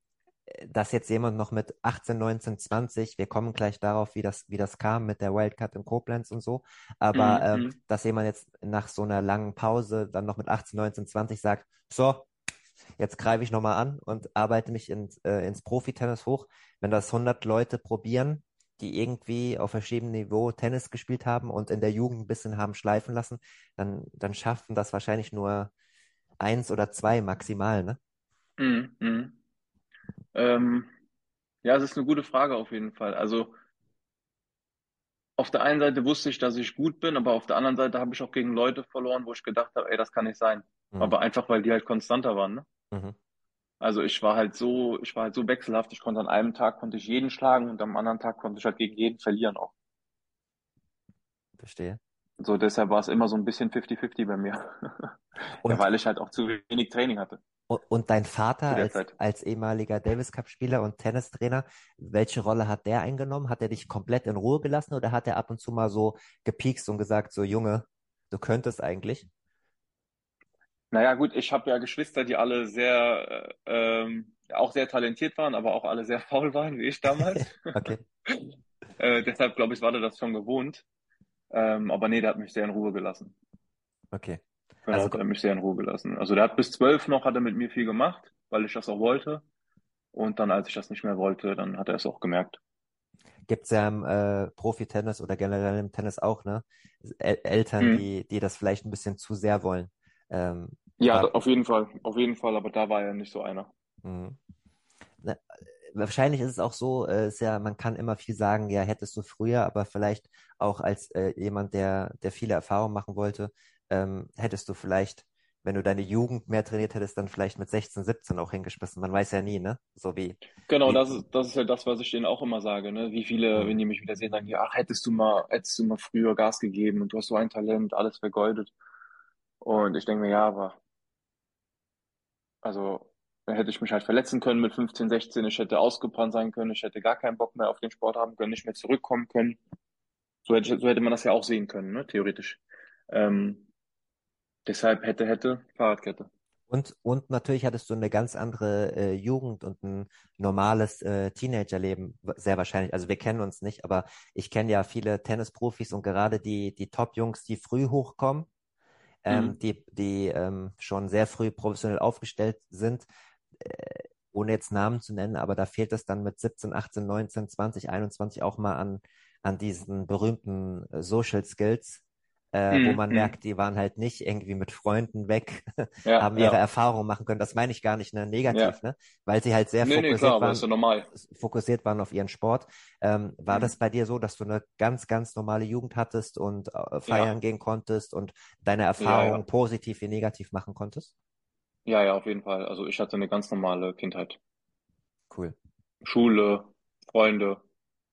S1: dass jetzt jemand noch mit 18, 19, 20, wir kommen gleich darauf, wie das, wie das kam mit der Wildcard in Koblenz und so, aber
S2: Mhm,
S1: ähm,
S2: mhm.
S1: dass jemand jetzt nach so einer langen Pause dann noch mit 18, 19, 20 sagt, so, jetzt greife ich nochmal an und arbeite mich ins, äh, ins Profitennis hoch. Wenn das 100 Leute probieren, die irgendwie auf verschiedenem Niveau Tennis gespielt haben und in der Jugend ein bisschen haben schleifen lassen, dann, dann schaffen das wahrscheinlich nur eins oder zwei maximal, ne?
S2: Mhm, mhm. Ähm, ja, es ist eine gute Frage auf jeden Fall. Also auf der einen Seite wusste ich, dass ich gut bin, aber auf der anderen Seite habe ich auch gegen Leute verloren, wo ich gedacht habe, ey, das kann nicht sein.
S1: Mhm.
S2: Aber einfach, weil die halt konstanter waren, ne?
S1: Mhm.
S2: Also ich war halt so, ich war halt so wechselhaft. Ich konnte an einem Tag konnte ich jeden schlagen und am anderen Tag konnte ich halt gegen jeden verlieren auch.
S1: Verstehe.
S2: So deshalb war es immer so ein bisschen 50-50 bei mir. Ja,
S1: Und,
S2: weil ich halt auch zu wenig Training hatte
S1: und, und dein Vater
S2: zu der
S1: als,
S2: Zeit.
S1: als ehemaliger Davis Cup Spieler und Tennistrainer, welche Rolle hat der eingenommen? Hat er dich komplett in Ruhe gelassen oder hat er ab und zu mal so gepiekst und gesagt, so Junge, du könntest eigentlich?
S2: Naja, gut, ich habe ja Geschwister, die alle sehr, äh, ähm, auch sehr talentiert waren, aber auch alle sehr faul waren, wie ich damals.
S1: Okay.
S2: Äh, deshalb glaube ich, war der das schon gewohnt. Ähm, aber nee, der hat mich sehr in Ruhe gelassen.
S1: Okay.
S2: Genau,
S1: Also
S2: der hat mich sehr in Ruhe gelassen. Also der hat bis zwölf noch, hat er mit mir viel gemacht, weil ich das auch wollte. Und dann, als ich das nicht mehr wollte, dann hat er es auch gemerkt.
S1: gibt's ja im äh, Profi-Tennis oder generell im Tennis auch, ne? El Eltern,
S2: Mhm.
S1: die, die das vielleicht ein bisschen zu sehr wollen. Ähm,
S2: Ja,
S1: war,
S2: auf jeden Fall, auf jeden Fall, aber da war er nicht so einer.
S1: mh. Na, wahrscheinlich ist es auch so, äh, ist ja, man kann immer viel sagen, ja, hättest du früher, aber vielleicht auch als äh, jemand, der, der viele Erfahrungen machen wollte, ähm, hättest du vielleicht, wenn du deine Jugend mehr trainiert hättest, dann vielleicht mit 16, 17 auch hingeschmissen. Man weiß ja nie, ne? So wie,
S2: Genau,
S1: wie,
S2: das ist, das ist ja das, was ich denen auch immer sage, ne? Wie viele,
S1: mh,
S2: wenn die mich wieder sehen, sagen, ja, ach, hättest du mal, hättest du mal früher Gas gegeben und du hast so ein Talent, alles vergeudet. Und ich denke mir, ja, aber, also, dann hätte ich mich halt verletzen können mit 15, 16, ich hätte ausgebrannt sein können, ich hätte gar keinen Bock mehr auf den Sport haben können, nicht mehr zurückkommen können. So hätte, so hätte man das ja auch sehen können, ne? Theoretisch. Ähm, deshalb hätte, hätte, Fahrradkette.
S1: Und, und natürlich hattest du eine ganz andere äh, Jugend und ein normales äh, Teenagerleben, sehr wahrscheinlich. Also wir kennen uns nicht, aber ich kenne ja viele Tennisprofis und gerade die, die Top-Jungs, die früh hochkommen, ähm,
S2: Mhm.
S1: die, die ähm, schon sehr früh professionell aufgestellt sind, äh, ohne jetzt Namen zu nennen, aber da fehlt es dann mit 17, 18, 19, 20, 21 auch mal an, an diesen berühmten äh, Social Skills, äh, wo
S2: Mhm.
S1: man
S2: Mhm.
S1: merkt, die waren halt nicht irgendwie mit Freunden weg,
S2: Ja,
S1: haben ihre
S2: ja,
S1: Erfahrungen machen können. Das meine ich gar nicht ne,
S2: ja.
S1: negativ, ne? Weil sie halt sehr
S2: Nee, nee, klar,
S1: fokussiert
S2: ist ja
S1: waren, fokussiert waren auf ihren Sport. Ähm, war das
S2: Mhm.
S1: bei dir so, dass du eine ganz, ganz normale Jugend hattest und äh, feiern
S2: Ja,
S1: gehen konntest und deine
S2: ja,
S1: Erfahrungen
S2: ja.
S1: positiv wie negativ machen konntest?
S2: Ja, ja, auf jeden Fall. Also ich hatte eine ganz normale Kindheit.
S1: Cool.
S2: Schule, Freunde,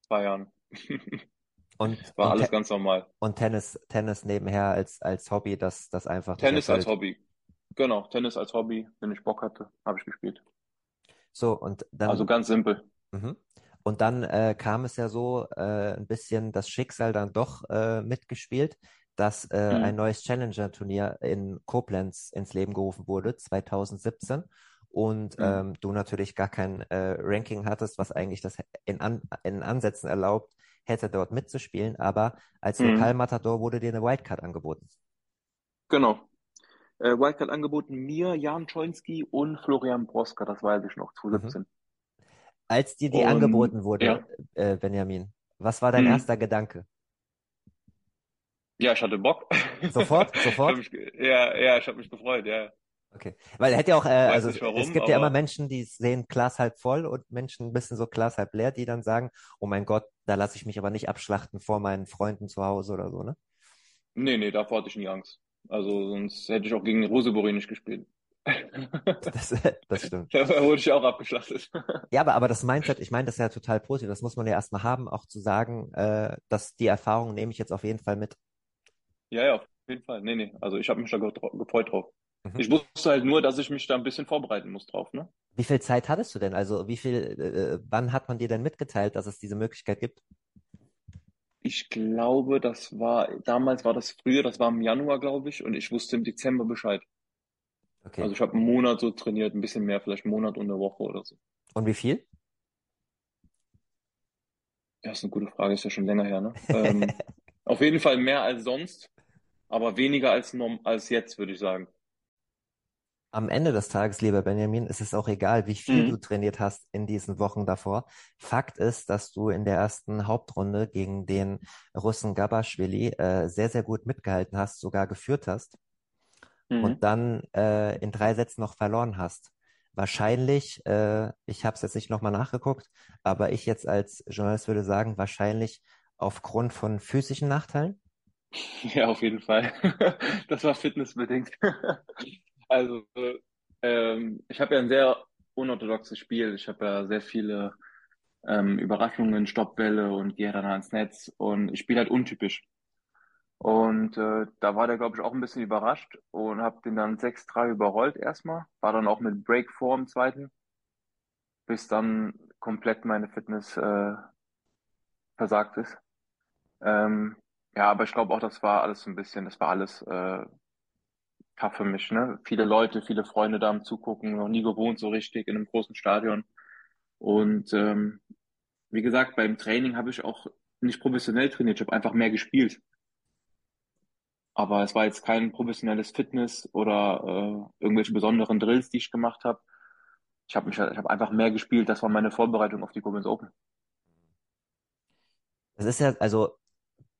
S2: Feiern.
S1: Und,
S2: War
S1: und,
S2: alles ganz normal.
S1: und Tennis, Tennis nebenher als, als Hobby, das, das einfach
S2: Tennis als. Hobby. Genau, Tennis als Hobby. Wenn ich Bock hatte, habe ich gespielt.
S1: So, und
S2: Also
S1: dann,
S2: ganz simpel.
S1: mhm. Und dann äh, kam es ja so äh, ein bisschen das Schicksal dann doch äh, mitgespielt, dass äh, ein
S2: Mhm.
S1: neues Challenger-Turnier in Koblenz ins Leben gerufen wurde, 2017. Und
S2: Mhm.
S1: ähm, du natürlich gar kein äh, Ranking hattest, was eigentlich das in, An in Ansätzen erlaubt hätte, dort mitzuspielen. Aber als
S2: Mhm.
S1: Lokalmatador wurde dir eine Wildcard angeboten.
S2: Genau. Äh, Wildcard angeboten mir, Jan Czojnski und Florian Broska, das weiß ich noch,
S1: Mhm.
S2: 2017.
S1: Als dir die
S2: Und
S1: angeboten
S2: ja,
S1: wurde, äh, Benjamin, was war dein
S2: mhm.
S1: erster Gedanke?
S2: Ja, ich hatte Bock.
S1: Sofort? Sofort?
S2: ja, ja, ich habe mich gefreut, ja.
S1: Okay. Weil hätte ja auch, äh, also
S2: nicht
S1: es
S2: warum,
S1: gibt ja immer Menschen, die sehen Glas halb voll und Menschen ein bisschen so Glas halb leer, die dann sagen, oh mein Gott, da lasse ich mich aber nicht abschlachten vor meinen Freunden zu Hause oder so, ne?
S2: nee, nee, davor hatte ich nie Angst. Also sonst hätte ich auch gegen Rosebori nicht gespielt.
S1: Das, das stimmt.
S2: Da wurde ich auch abgeschlachtet.
S1: Ja, aber, aber das Mindset, ich meine, das ist ja total positiv. Das muss man ja erstmal haben, auch zu sagen, äh, dass die Erfahrung nehme ich jetzt auf jeden Fall mit.
S2: Ja, ja, auf jeden Fall. Nee, nee. Also ich habe mich da ge gefreut drauf.
S1: Mhm.
S2: Ich wusste halt nur, dass ich mich da ein bisschen vorbereiten muss drauf, ne?
S1: Wie viel Zeit hattest du denn? Also wie viel, äh, wann hat man dir denn mitgeteilt, dass es diese Möglichkeit gibt?
S2: Ich glaube, das war, damals war das früher, das war im Januar, glaube ich, und ich wusste im Dezember Bescheid.
S1: Okay.
S2: Also ich habe einen Monat so trainiert, ein bisschen mehr, vielleicht einen Monat und eine Woche oder so.
S1: Und wie viel?
S2: Ja, ist eine gute Frage, ist ja schon länger her, ne? Ähm, auf jeden Fall mehr als sonst, aber weniger als, als jetzt, würde ich sagen.
S1: Am Ende des Tages, lieber Benjamin, ist es auch egal, wie viel
S2: Mhm.
S1: du trainiert hast in diesen Wochen davor. Fakt ist, dass du in der ersten Hauptrunde gegen den Russen Gabashvili äh, sehr, sehr gut mitgehalten hast, sogar geführt hast
S2: Mhm.
S1: und dann äh, in drei Sätzen noch verloren hast. Wahrscheinlich, äh, ich habe es jetzt nicht nochmal nachgeguckt, aber ich jetzt als Journalist würde sagen, wahrscheinlich aufgrund von physischen Nachteilen.
S2: Ja, auf jeden Fall. Das war fitnessbedingt. Also, ähm, ich habe ja ein sehr unorthodoxes Spiel. Ich habe ja sehr viele ähm, Überraschungen, Stoppbälle und gehe dann ans Netz und ich spiele halt untypisch. Und äh, da war der, glaube ich, auch ein bisschen überrascht und habe den dann 6-3 überrollt erstmal. War dann auch mit Break vor im zweiten, bis dann komplett meine Fitness äh, versagt ist. Ähm, ja, aber ich glaube auch, das war alles so ein bisschen, das war alles äh, tough für mich, ne? Viele Leute, viele Freunde da am Zugucken, noch nie gewohnt so richtig in einem großen Stadion. Und ähm, wie gesagt, beim Training habe ich auch nicht professionell trainiert, ich habe einfach mehr gespielt. Aber es war jetzt kein professionelles Fitness oder äh, irgendwelche besonderen Drills, die ich gemacht habe. Ich habe mich, einfach mehr gespielt. Das war meine Vorbereitung auf die Koblenz Open.
S1: Das ist ja, also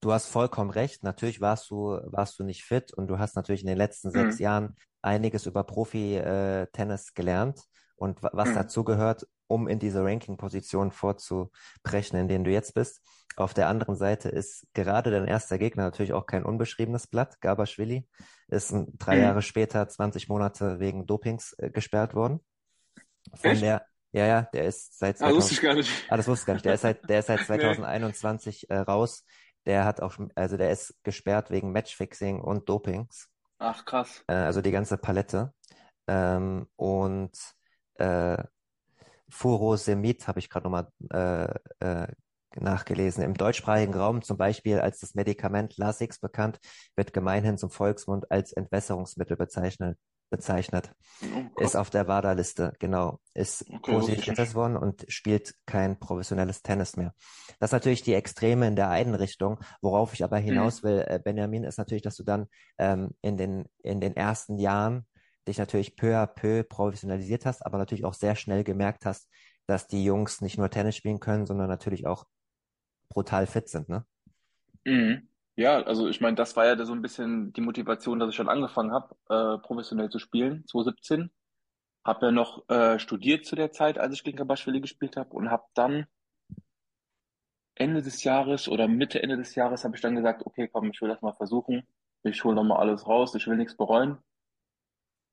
S1: du hast vollkommen recht. Natürlich warst du, warst du nicht fit und du hast natürlich in den letzten sechs
S2: Mhm.
S1: Jahren einiges über Profi-Tennis gelernt und wa- was
S2: Mhm.
S1: dazu gehört, um in diese Ranking-Position vorzubrechen, in denen du jetzt bist. Auf der anderen Seite ist gerade dein erster Gegner natürlich auch kein unbeschriebenes Blatt. Gabashvili ist drei
S2: Mhm.
S1: Jahre später 20 Monate wegen Dopings äh, gesperrt worden. Von
S2: Echt?
S1: der, ja, ja, der ist seit
S2: Ah, wusste
S1: 2000,
S2: ich gar nicht.
S1: ah, das wusste ich gar nicht. Der ist seit, der ist seit
S2: Nee.
S1: 2021 äh, raus. Der hat auch, also der ist gesperrt wegen Matchfixing und Dopings.
S2: Ach, krass.
S1: Äh, also die ganze Palette. Ähm, und äh, Furosemid habe ich gerade nochmal äh, äh, nachgelesen. Im deutschsprachigen Raum zum Beispiel als das Medikament Lasix bekannt, wird gemeinhin zum Volksmund als Entwässerungsmittel bezeichnet. Bezeichnet.
S2: Oh,
S1: Ist auf der WADA-Liste, genau. Ist
S2: Okay,
S1: positiv worden und spielt kein professionelles Tennis mehr. Das ist natürlich die Extreme in der einen Richtung. Worauf ich aber
S2: Mhm.
S1: hinaus will, äh, Benjamin, ist natürlich, dass du dann ähm, in den, in den ersten Jahren dich natürlich peu à peu professionalisiert hast, aber natürlich auch sehr schnell gemerkt hast, dass die Jungs nicht nur Tennis spielen können, sondern natürlich auch brutal fit sind, ne?
S2: Mhm. Ja, also ich meine, das war ja so ein bisschen die Motivation, dass ich schon angefangen habe, äh, professionell zu spielen, 2017. Habe ja noch äh, studiert zu der Zeit, als ich gegen Kabashvili gespielt habe und habe dann Ende des Jahres oder Mitte, Ende des Jahres habe ich dann gesagt, okay, komm, ich will das mal versuchen. Ich hole nochmal alles raus, ich will nichts bereuen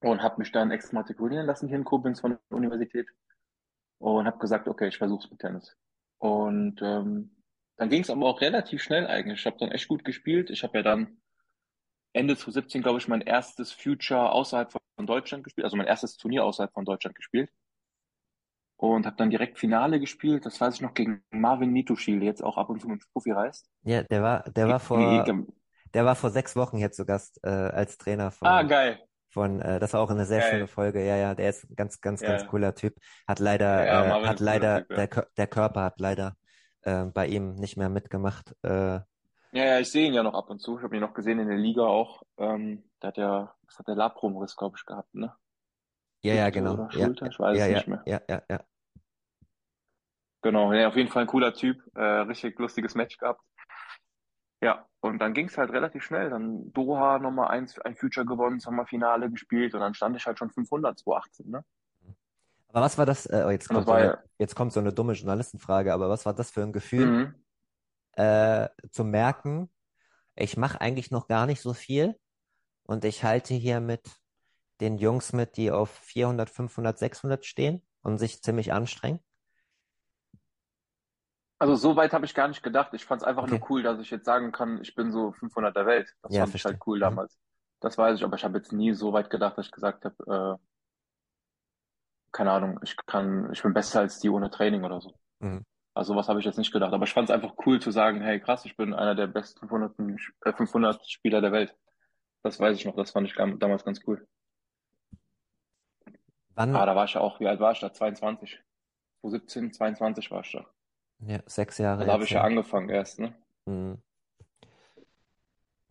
S2: und habe mich dann exmatrikulieren lassen hier in Koblenz von der Universität und habe gesagt, okay, ich versuche es mit Tennis. Und ähm, dann ging es aber auch relativ schnell eigentlich. Ich habe dann echt gut gespielt. Ich habe ja dann Ende 2017, glaube ich, mein erstes Future außerhalb von Deutschland gespielt, also mein erstes Turnier außerhalb von Deutschland gespielt. Und habe dann direkt Finale gespielt, das weiß ich noch, gegen Marvin Mituschil, der jetzt auch ab und zu mit dem Profi reist.
S1: Ja, der war, der war vor, der war vor sechs Wochen hier zu Gast äh, als Trainer
S2: Ah,
S1: von,
S2: geil.
S1: von äh, das war auch eine sehr
S2: Geil.
S1: schöne Folge. Ja, ja, der ist ein ganz, ganz, ganz
S2: Ja.
S1: cooler Typ. Hat leider,
S2: Ja,
S1: äh, hat leider,
S2: Typ, ja.
S1: der, der Körper hat leider äh, bei ihm nicht mehr mitgemacht. Äh,
S2: Ja, ja, ich sehe ihn ja noch ab und zu. Ich habe ihn noch gesehen in der Liga auch. Ähm, der hat ja, was hat der Labrum-Riss, glaube ich, gehabt, ne?
S1: ja, ja, genau. Ja,
S2: Schulter, ich weiß
S1: ja,
S2: es
S1: ja,
S2: nicht mehr.
S1: ja, ja, ja.
S2: Genau, ja, auf jeden Fall ein cooler Typ, äh, richtig lustiges Match gehabt. Ja, und dann ging es halt relativ schnell. Dann Doha Nummer eins, ein Future gewonnen, haben wir Finale gespielt und dann stand ich halt schon 500, 2018, ne?
S1: Aber was war das? Äh, oh, jetzt kommt so eine, jetzt kommt so eine dumme Journalistenfrage, aber was war das für ein Gefühl,
S2: mhm.
S1: äh, zu merken, ich mache eigentlich noch gar nicht so viel und ich halte hier mit den Jungs mit, die auf 400, 500, 600 stehen und sich ziemlich anstrengen?
S2: Also so weit habe ich gar nicht gedacht. Ich fand es einfach
S1: Okay.
S2: nur cool, dass ich jetzt sagen kann, ich bin so 500 der Welt. Das
S1: Ja,
S2: fand ich halt
S1: verstehe.
S2: cool
S1: Mhm.
S2: damals. Das weiß ich, aber ich habe jetzt nie so weit gedacht, dass ich gesagt habe, äh, keine Ahnung, ich kann, ich bin besser als die ohne Training oder so.
S1: Mhm.
S2: Also was habe ich jetzt nicht gedacht. Aber ich fand es einfach cool zu sagen, hey krass, ich bin einer der besten 500, äh, 500 Spieler der Welt. Das weiß ich noch, das fand ich damals ganz cool.
S1: Wann,
S2: Ah, da war ich ja auch, wie alt war ich da? 22. 2017, 22 war ich da.
S1: Ja, sechs Jahre
S2: Da habe
S1: jetzt
S2: ich ja
S1: her.
S2: angefangen erst, ne?
S1: Mhm.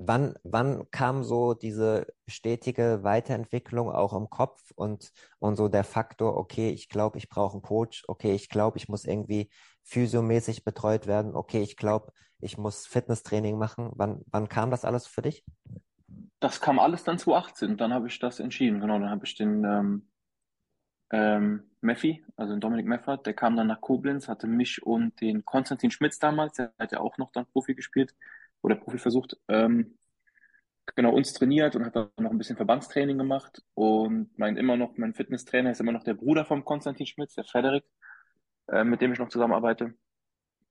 S1: Wann, wann kam so diese stetige Weiterentwicklung auch im Kopf und, und so der Faktor, okay, ich glaube, ich brauche einen Coach, okay, ich glaube, ich muss irgendwie physiomäßig betreut werden, okay, ich glaube, ich muss Fitnesstraining machen. Wann, wann kam das alles für dich?
S2: Das kam alles dann 2018. Dann habe ich das entschieden. Genau, dann habe ich den ähm, ähm, Meffi, also den Dominik Meffert, der kam dann nach Koblenz, hatte mich und den Konstantin Schmitz damals, der hat ja auch noch dann Profi gespielt oder Profi versucht, ähm, genau uns trainiert und hat dann noch ein bisschen Verbandstraining gemacht und mein immer noch, mein Fitnesstrainer ist immer noch der Bruder vom Konstantin Schmitz, der Frederik, äh, mit dem ich noch zusammenarbeite.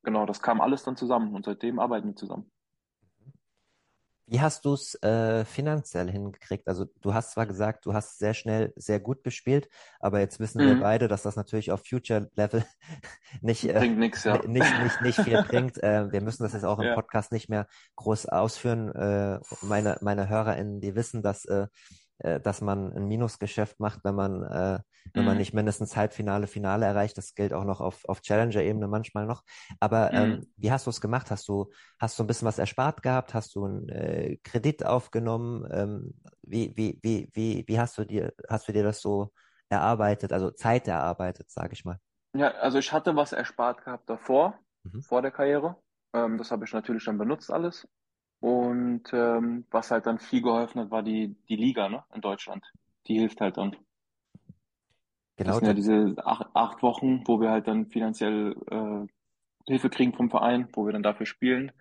S2: Genau, das kam alles dann zusammen und seitdem arbeiten wir zusammen.
S1: Wie hast du es äh, finanziell hingekriegt? Also du hast zwar gesagt, du hast sehr schnell sehr gut gespielt, aber jetzt wissen wir
S2: Mhm.
S1: beide, dass das natürlich auf Future-Level nicht, äh,
S2: nichts, ja.
S1: nicht, nicht, nicht viel bringt. Äh, wir müssen das jetzt auch im
S2: Ja.
S1: Podcast nicht mehr groß ausführen. Äh, meine, meine HörerInnen, die wissen, dass, äh, äh, dass man ein Minusgeschäft macht, wenn man, äh, wenn man
S2: Mhm.
S1: nicht mindestens Halbfinale, Finale erreicht. Das gilt auch noch auf, auf Challenger-Ebene manchmal noch. Aber ähm,
S2: Mhm.
S1: wie hast du es gemacht? Hast du, hast du ein bisschen was erspart gehabt? Hast du einen äh, Kredit aufgenommen? Ähm, wie, wie, wie, wie, wie hast du dir, hast du dir das so erarbeitet, also Zeit erarbeitet, sage ich mal?
S2: Ja, also ich hatte was erspart gehabt davor,
S1: Mhm.
S2: vor der Karriere. Ähm, das habe ich natürlich dann benutzt alles. Und ähm, was halt dann viel geholfen hat, war die, die Liga, ne, in Deutschland. Die hilft halt dann. Das
S1: Genau,
S2: sind ja diese acht, acht Wochen, wo wir halt dann finanziell äh, Hilfe kriegen vom Verein, wo wir dann dafür spielen.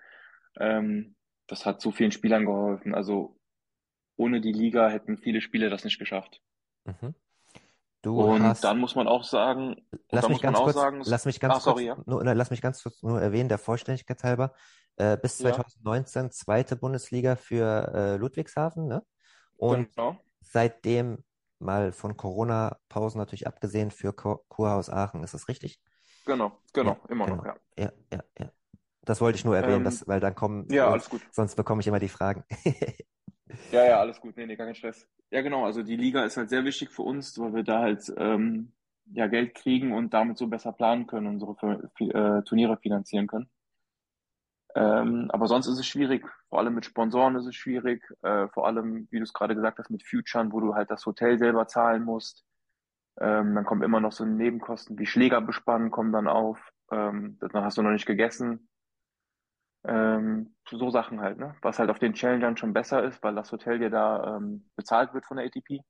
S2: Ähm, das hat so vielen Spielern geholfen. Also ohne die Liga hätten viele Spieler das nicht geschafft.
S1: mhm. Du
S2: Und
S1: hast,
S2: dann muss man auch sagen,
S1: lass mich
S2: muss man
S1: ganz
S2: auch
S1: kurz,
S2: sagen,
S1: lass mich
S2: ach
S1: ganz kurz,
S2: sorry, ja,
S1: nur, lass mich ganz kurz nur erwähnen, der Vollständigkeit halber, äh, bis
S2: ja,
S1: 2019 zweite Bundesliga für äh, Ludwigshafen, ne? Und
S2: genau,
S1: seitdem mal von Corona-Pausen natürlich abgesehen für Kur Kurhaus Aachen, ist das richtig?
S2: genau,
S1: Ja,
S2: genau, immer noch,
S1: genau.
S2: ja.
S1: Ja, ja, ja. Das wollte ich nur erwähnen,
S2: Ähm,
S1: dass, weil dann kommen,
S2: ja,
S1: sonst,
S2: alles gut.
S1: sonst bekomme ich immer die Fragen.
S2: Ja, ja, alles gut. Nee, nee, gar kein Stress. Ja, genau. Also die Liga ist halt sehr wichtig für uns, weil wir da halt ähm, ja Geld kriegen und damit so besser planen können, unsere äh, Turniere finanzieren können. Ähm, aber sonst ist es schwierig. Vor allem mit Sponsoren ist es schwierig. Äh, vor allem, wie du es gerade gesagt hast, mit Futuren, wo du halt das Hotel selber zahlen musst. Ähm, dann kommen immer noch so Nebenkosten wie Schlägerbespannen kommen dann auf. Ähm, dann hast du noch nicht gegessen. Ähm, so Sachen halt, ne? Was halt auf den Challengern schon besser ist, weil das Hotel dir da ähm, bezahlt wird von der ATP.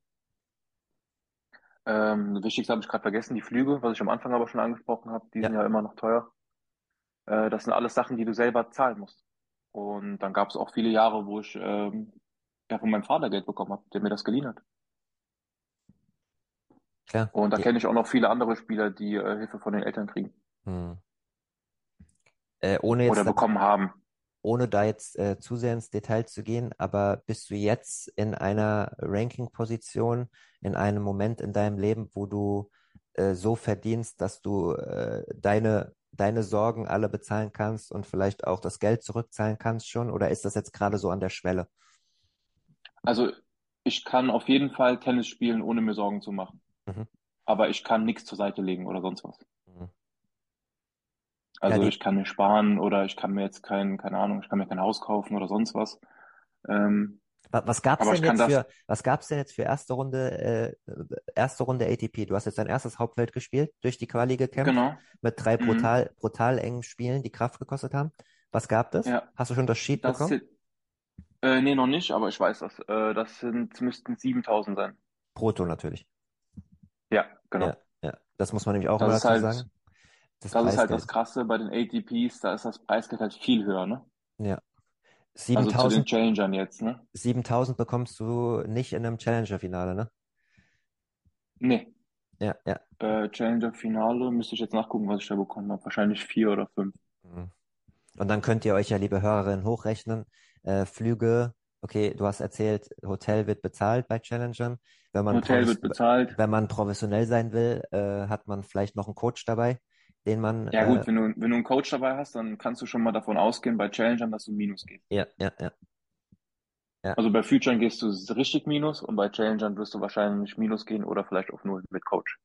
S2: Ähm, das Wichtigste habe ich gerade vergessen, die Flüge, was ich am Anfang aber schon angesprochen habe, die
S1: Ja,
S2: sind ja immer noch teuer. Äh, das sind alles Sachen, die du selber zahlen musst. Und dann gab es auch viele Jahre, wo ich ähm, ja von meinem Vater Geld bekommen habe, der mir das geliehen hat.
S1: klar.
S2: Und da
S1: Die,
S2: kenne ich auch noch viele andere Spieler, die äh, Hilfe von den Eltern kriegen
S1: hm. Äh, ohne
S2: oder
S1: jetzt, da-
S2: bekommen haben.
S1: ohne da jetzt äh, zu sehr ins Detail zu gehen, aber bist du jetzt in einer Ranking-Position, in einem Moment in deinem Leben, wo du äh, so verdienst, dass du äh, deine, deine Sorgen alle bezahlen kannst und vielleicht auch das Geld zurückzahlen kannst schon? Oder ist das jetzt gerade so an der Schwelle?
S2: Also ich kann auf jeden Fall Tennis spielen, ohne mir Sorgen zu machen.
S1: Mhm.
S2: Aber ich kann nichts zur Seite legen oder sonst was.
S1: Mhm. Ja,
S2: Also
S1: die,
S2: ich kann mir sparen oder ich kann mir jetzt kein, keine Ahnung, ich kann mir kein Haus kaufen oder sonst was. Ähm,
S1: Was gab's
S2: aber
S1: denn jetzt für, was gab's denn jetzt für erste Runde, äh, erste Runde ATP? Du hast jetzt dein erstes Hauptfeld gespielt, durch die Quali gekämpft,
S2: genau.
S1: mit drei
S2: Mhm.
S1: brutal, brutal engen Spielen, die Kraft gekostet haben. Was gab es?
S2: Ja,
S1: Hast du schon das Sheet
S2: das
S1: bekommen?
S2: äh, nee, noch nicht, aber ich weiß das. Äh, das sind, müssten 7000 sein.
S1: Brutto natürlich.
S2: Ja, genau.
S1: Ja, ja. Das muss man nämlich auch
S2: Das ist
S1: dazu
S2: halt,
S1: sagen. Das
S2: das ist halt das. Krasse bei den ATPs, da ist das Preisgeld halt viel höher, ne?
S1: Ja.
S2: Also zu den
S1: 7000,
S2: Challengern jetzt, ne?
S1: 7000 bekommst du nicht in einem Challenger-Finale, ne?
S2: Nee,
S1: Ja, ja.
S2: äh, Challenger-Finale müsste ich jetzt nachgucken, was ich da bekommen habe. Wahrscheinlich vier oder fünf.
S1: Mhm. Und dann könnt ihr euch ja, liebe Hörerinnen, hochrechnen. Äh, Flüge, okay, du hast erzählt, Hotel wird bezahlt bei Challengern. Wenn man,
S2: Hotel wird bezahlt.
S1: wenn man professionell sein will, äh, hat man vielleicht noch einen Coach dabei, den man,
S2: Ja
S1: äh,
S2: gut, wenn du, wenn du einen Coach dabei hast, dann kannst du schon mal davon ausgehen, bei Challengern, dass du Minus gehst.
S1: ja, ja, ja, ja,
S2: Also bei Futuren gehst du richtig Minus und bei Challengern wirst du wahrscheinlich Minus gehen oder vielleicht auf Null mit Coach.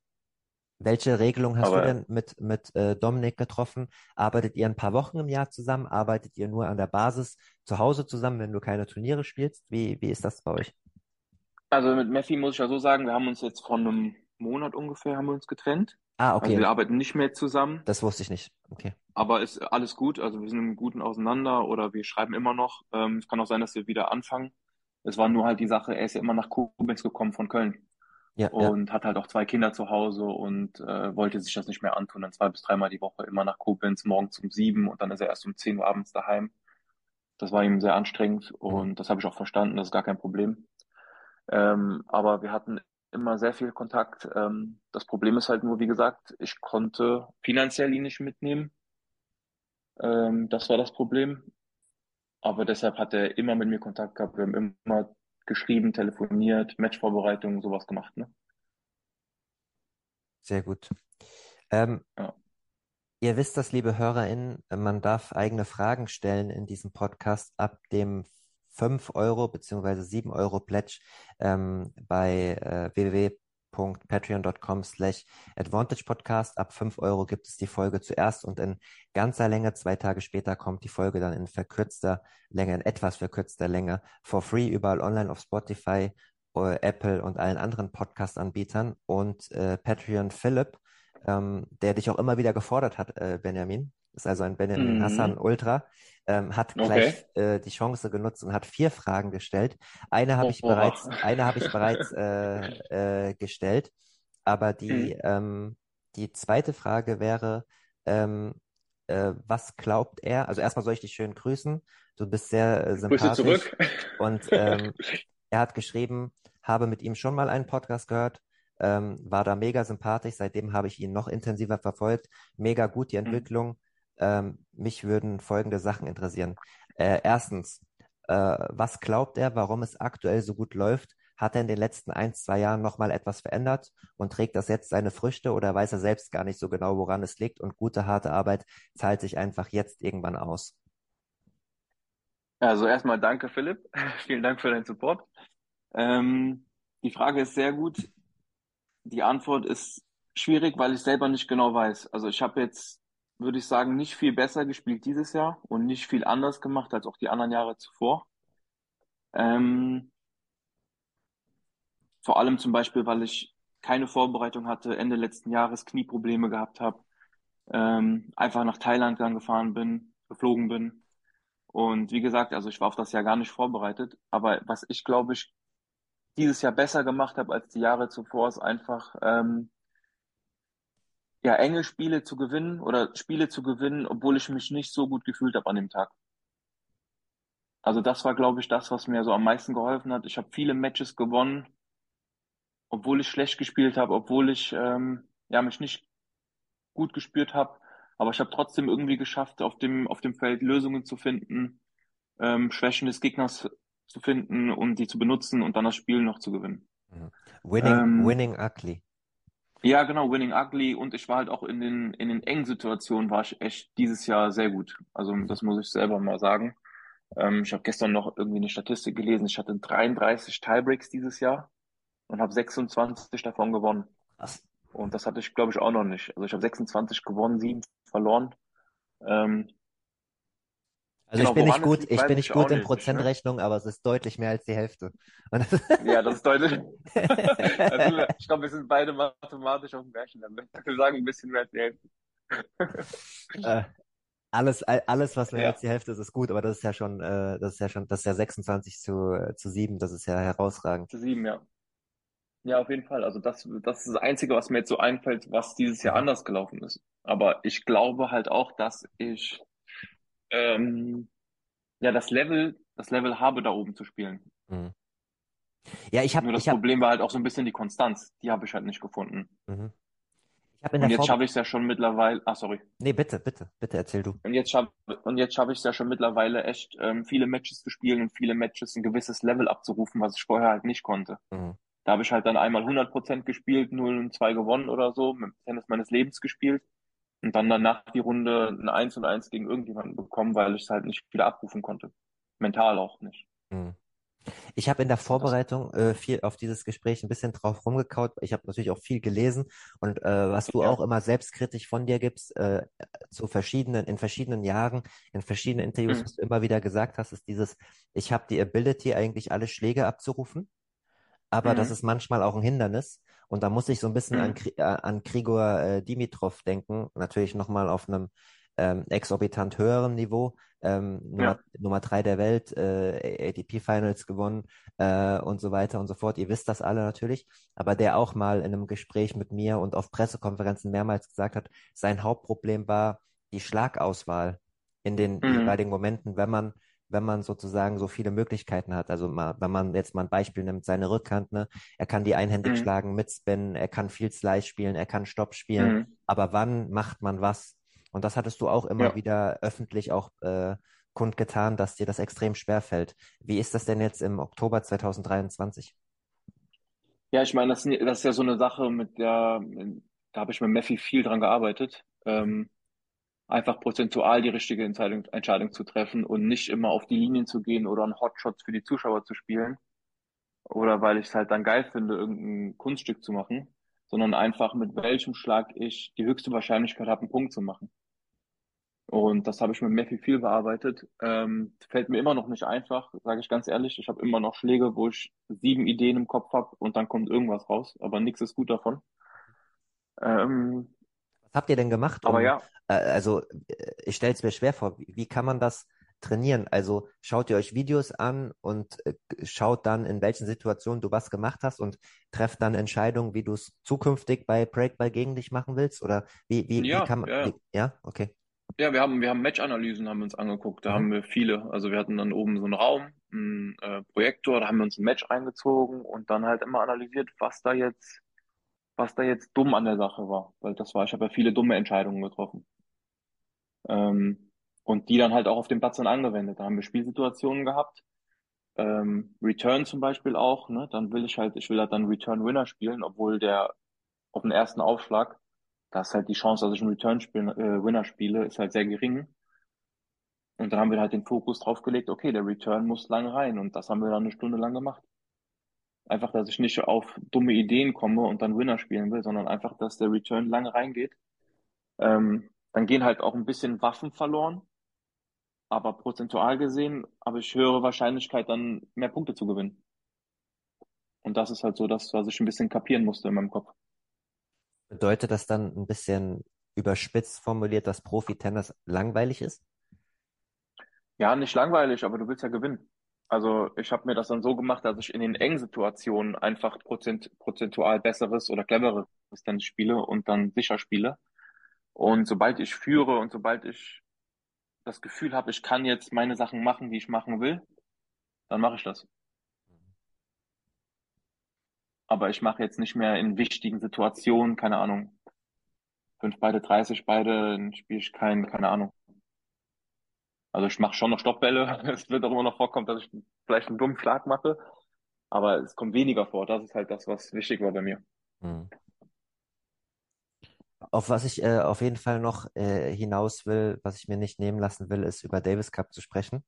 S1: Welche Regelung hast
S2: Aber
S1: du denn mit, mit äh, Dominik getroffen? Arbeitet ihr ein paar Wochen im Jahr zusammen? Arbeitet ihr nur an der Basis zu Hause zusammen, wenn du keine Turniere spielst? Wie, wie ist das bei euch?
S2: also mit Messi muss ich ja so sagen, wir haben uns jetzt vor einem Monat ungefähr haben wir uns getrennt.
S1: Ah,
S2: Also wir
S1: okay.
S2: arbeiten nicht mehr zusammen,
S1: Das wusste ich nicht. Okay.
S2: aber ist alles gut. Also wir sind im Guten auseinander oder wir schreiben immer noch. Ähm, es kann auch sein, dass wir wieder anfangen. Es war nur halt die Sache, er ist ja immer nach Koblenz gekommen von Köln
S1: Ja, ja.
S2: und hat halt auch zwei Kinder zu Hause und äh, wollte sich das nicht mehr antun. Dann zwei bis dreimal die Woche immer nach Koblenz, morgens um sieben und dann ist er erst um zehn Uhr abends daheim. Das war ihm sehr anstrengend
S1: Mhm.
S2: und das habe ich auch verstanden, das ist gar kein Problem. Ähm, aber wir hatten immer sehr viel Kontakt. Ähm, das Problem ist halt nur, wie gesagt, ich konnte finanziell ihn nicht mitnehmen. Ähm, das war das Problem. Aber deshalb hat er immer mit mir Kontakt gehabt. Wir haben immer geschrieben, telefoniert, Matchvorbereitungen, sowas gemacht, ne?
S1: Sehr gut. Ähm,
S2: Ja.
S1: ihr wisst das, liebe HörerInnen, man darf eigene Fragen stellen in diesem Podcast ab dem 5 Euro beziehungsweise 7 Euro Pledge ähm, bei äh, www.patreon.com slash Advantage Podcast. Ab 5 Euro gibt es die Folge zuerst und in ganzer Länge, zwei Tage später kommt die Folge dann in verkürzter Länge, in etwas verkürzter Länge, for free überall online auf Spotify, äh, Apple und allen anderen Podcast-Anbietern. Und äh, Patreon Philipp, ähm, der dich auch immer wieder gefordert hat, äh, Benjamin, ist also ein Benjamin Hassan
S2: Mhm.
S1: Ultra, ähm, hat
S2: Okay.
S1: gleich äh, die Chance genutzt und hat vier Fragen gestellt. Eine habe ich
S2: Boah.
S1: bereits, eine habe ich bereits äh, äh, gestellt, aber die,
S2: Mhm.
S1: ähm, die zweite Frage wäre, ähm, äh, was glaubt er? Also erstmal soll ich dich schön grüßen. Du bist sehr äh,
S2: Grüße
S1: sympathisch
S2: zurück.
S1: und ähm, er hat geschrieben, habe mit ihm schon mal einen Podcast gehört, ähm, war da mega sympathisch. Seitdem habe ich ihn noch intensiver verfolgt. Mega gut die
S2: Mhm.
S1: Ähm, mich würden folgende Sachen interessieren. Äh, erstens, äh, was glaubt er, warum es aktuell so gut läuft? Hat er in den letzten ein, zwei Jahren nochmal etwas verändert und trägt das jetzt seine Früchte oder weiß er selbst gar nicht so genau, woran es liegt und gute, harte Arbeit zahlt sich einfach jetzt irgendwann aus?
S2: Also erstmal danke, Philipp. Vielen Dank für deinen Support. Ähm, die Frage ist sehr gut. Die Antwort ist schwierig, weil ich selber nicht genau weiß. Also ich habe jetzt, würde ich sagen, nicht viel besser gespielt dieses Jahr und nicht viel anders gemacht als auch die anderen Jahre zuvor. Ähm, vor allem zum Beispiel, weil ich keine Vorbereitung hatte, Ende letzten Jahres Knieprobleme gehabt habe, ähm, einfach nach Thailand dann gefahren bin, geflogen bin. Und wie gesagt, also ich war auf das Jahr gar nicht vorbereitet. Aber was ich glaube ich dieses Jahr besser gemacht habe als die Jahre zuvor, ist einfach ähm, ja enge Spiele zu gewinnen oder Spiele zu gewinnen, obwohl ich mich nicht so gut gefühlt habe an dem Tag. Also das war, glaube ich, das, was mir so am meisten geholfen hat. Ich habe viele Matches gewonnen, obwohl ich schlecht gespielt habe, obwohl ich ähm, ja mich nicht gut gespürt habe. Aber ich habe trotzdem irgendwie geschafft, auf dem auf dem Feld Lösungen zu finden, ähm, Schwächen des Gegners zu finden und die zu benutzen und dann das Spiel noch zu gewinnen.
S1: Winning,
S2: Ähm,
S1: winning ugly.
S2: Ja, genau, Winning Ugly und ich war halt auch in den in den engen Situationen war ich echt dieses Jahr sehr gut. Also das muss ich selber mal sagen. Ähm, ich habe gestern noch irgendwie eine Statistik gelesen. Ich hatte 33 Tiebreaks dieses Jahr und habe 26 davon gewonnen.
S1: Krass.
S2: Und das hatte ich, glaube ich, auch noch nicht. Also ich habe 26 gewonnen, sieben verloren. Ähm,
S1: Also ich
S2: genau,
S1: bin nicht gut,
S2: liegt,
S1: ich bin
S2: ich
S1: nicht gut in
S2: nicht, ne?
S1: Prozentrechnung, aber es ist deutlich mehr als die Hälfte. Und
S2: Ja, das ist deutlich. Also, ich glaube, wir sind beide mathematisch auf dem gleichen Level. Wir sagen ein bisschen mehr als die Hälfte.
S1: äh, alles, all- alles, was mehr
S2: Ja.
S1: als die Hälfte ist, ist gut, aber das ist ja schon, äh, das ist ja schon, das ist ja 26 zu, äh, zu 7, das ist ja herausragend.
S2: Zu sieben, ja. Ja, auf jeden Fall. Also das, das ist das Einzige, was mir jetzt so einfällt, was dieses Jahr
S1: Mhm.
S2: anders gelaufen ist. Aber ich glaube halt auch, dass ich ähm, ja das Level, das Level habe, da oben zu spielen.
S1: Mhm. Ja, ich habe,
S2: Nur das
S1: habe,
S2: Problem war halt auch so ein bisschen die Konstanz. Die habe ich halt nicht gefunden.
S1: mhm.
S2: Und jetzt schaffe ich es ja schon mittlerweile. Ah, sorry.
S1: nee, bitte, bitte, bitte erzähl du.
S2: Und jetzt schaffe und jetzt schaffe ich es ja schon mittlerweile echt ähm, viele Matches zu spielen und viele Matches ein gewisses Level abzurufen, was ich vorher halt nicht konnte.
S1: Mhm.
S2: Da habe ich halt dann einmal 100% gespielt, 0 und 2 gewonnen oder so, mit dem Tennis meines Lebens gespielt und dann danach die Runde ein 1 und 1 gegen irgendjemanden bekommen, weil ich es halt nicht wieder abrufen konnte. Mental auch nicht.
S1: Mhm. Ich habe in der Vorbereitung äh, viel auf dieses Gespräch ein bisschen drauf rumgekaut. Ich habe natürlich auch viel gelesen und äh, was du
S2: Ja.
S1: auch immer selbstkritisch von dir gibst, äh, zu verschiedenen, in verschiedenen Jahren, in verschiedenen Interviews,
S2: Mhm.
S1: was du immer wieder gesagt hast, ist dieses, ich habe die Ability, eigentlich alle Schläge abzurufen, aber das
S2: Mhm.
S1: ist manchmal auch ein Hindernis. Und da muss ich so ein bisschen an,
S2: Mhm.
S1: Kri- äh, an Grigor äh, Dimitrov denken, natürlich nochmal auf einem ähm, exorbitant höheren Niveau. Ähm, Nummer,
S2: Ja.
S1: Nummer drei der Welt, äh, ATP Finals gewonnen äh, und so weiter und so fort. Ihr wisst das alle natürlich, aber der auch mal in einem Gespräch mit mir und auf Pressekonferenzen mehrmals gesagt hat, sein Hauptproblem war die Schlagauswahl in den
S2: Mhm.
S1: jeweiligen Momenten, wenn man wenn man sozusagen so viele Möglichkeiten hat. Also mal, wenn man jetzt mal ein Beispiel nimmt, seine Rückhand, ne? Er kann die einhändig
S2: Mhm.
S1: schlagen mit Spin, er kann viel Slice spielen, er kann Stopp spielen,
S2: Mhm.
S1: aber wann macht man was? Und das hattest du auch immer
S2: Ja.
S1: wieder öffentlich auch äh, kundgetan, dass dir das extrem schwer fällt. Wie ist das denn jetzt im Oktober 2023?
S2: Ja, ich meine, das, ist- das ist ja so eine Sache, mit der, da habe ich mit Meffi viel dran gearbeitet. Ähm, einfach prozentual die richtige Entscheidung, Entscheidung zu treffen und nicht immer auf die Linien zu gehen oder einen Hotshots für die Zuschauer zu spielen. Oder weil ich es halt dann geil finde, irgendein Kunststück zu machen, sondern einfach mit welchem Schlag ich die höchste Wahrscheinlichkeit habe, einen Punkt zu machen. Und das habe ich mit Meffi viel bearbeitet. Ähm, fällt mir immer noch nicht einfach, sage ich ganz ehrlich. Ich habe immer noch Schläge, wo ich sieben Ideen im Kopf habe und dann kommt irgendwas raus, aber nichts ist gut davon. Ähm,
S1: habt ihr denn gemacht,
S2: aber
S1: um,
S2: ja,
S1: äh, also äh, ich stelle es mir schwer vor, wie, wie kann man das trainieren? Also schaut ihr euch Videos an und äh, schaut dann, in welchen Situationen du was gemacht hast und trefft dann Entscheidungen, wie du es zukünftig bei Breakball gegen dich machen willst? Oder wie, wie, wie
S2: ja,
S1: kann man,
S2: ja, ja.
S1: wie, ja, okay.
S2: Ja, wir haben, wir haben Match-Analysen haben wir uns angeguckt. Da
S1: Mhm.
S2: haben wir viele. Also wir hatten dann oben so einen Raum, einen äh, Projektor, da haben wir uns ein Match eingezogen und dann halt immer analysiert, was da jetzt, was da jetzt dumm an der Sache war. Weil das war, ich habe ja viele dumme Entscheidungen getroffen. Ähm, und die dann halt auch auf dem Platz dann angewendet. Da haben wir Spielsituationen gehabt. Ähm, Return zum Beispiel auch, ne? Dann will ich halt, ich will halt dann Return Winner spielen, obwohl der auf den ersten Aufschlag, da ist halt die Chance, dass ich einen Return spiel, äh, Winner spiele, ist halt sehr gering. Und dann haben wir halt den Fokus drauf gelegt, okay, der Return muss lange rein. Und das haben wir dann eine Stunde lang gemacht. Einfach, dass ich nicht auf dumme Ideen komme und dann Winner spielen will, sondern einfach, dass der Return lange reingeht. Ähm, dann gehen halt auch ein bisschen Waffen verloren. Aber prozentual gesehen habe ich höhere Wahrscheinlichkeit, dann mehr Punkte zu gewinnen. Und das ist halt so das, was ich ein bisschen kapieren musste in meinem Kopf.
S1: Bedeutet das dann ein bisschen überspitzt formuliert, dass Profi-Tennis langweilig ist?
S2: Ja, nicht langweilig, aber du willst ja gewinnen. Also ich habe mir das dann so gemacht, dass ich in den engen Situationen einfach prozent, prozentual besseres oder cleveres dann spiele und dann sicher spiele. Und sobald ich führe und sobald ich das Gefühl habe, ich kann jetzt meine Sachen machen, die ich machen will, dann mache ich das. Aber ich mache jetzt nicht mehr in wichtigen Situationen, keine Ahnung, fünf beide, 30 beide, dann spiele ich kein, keine Ahnung. Also ich mache schon noch Stoppbälle. Es wird auch immer noch vorkommen, dass ich vielleicht einen dummen Schlag mache, aber es kommt weniger vor. Das ist halt das, was wichtig war bei mir.
S1: Hm. Auf was ich äh, auf jeden Fall noch äh, hinaus will, was ich mir nicht nehmen lassen will, ist über Davis Cup zu sprechen.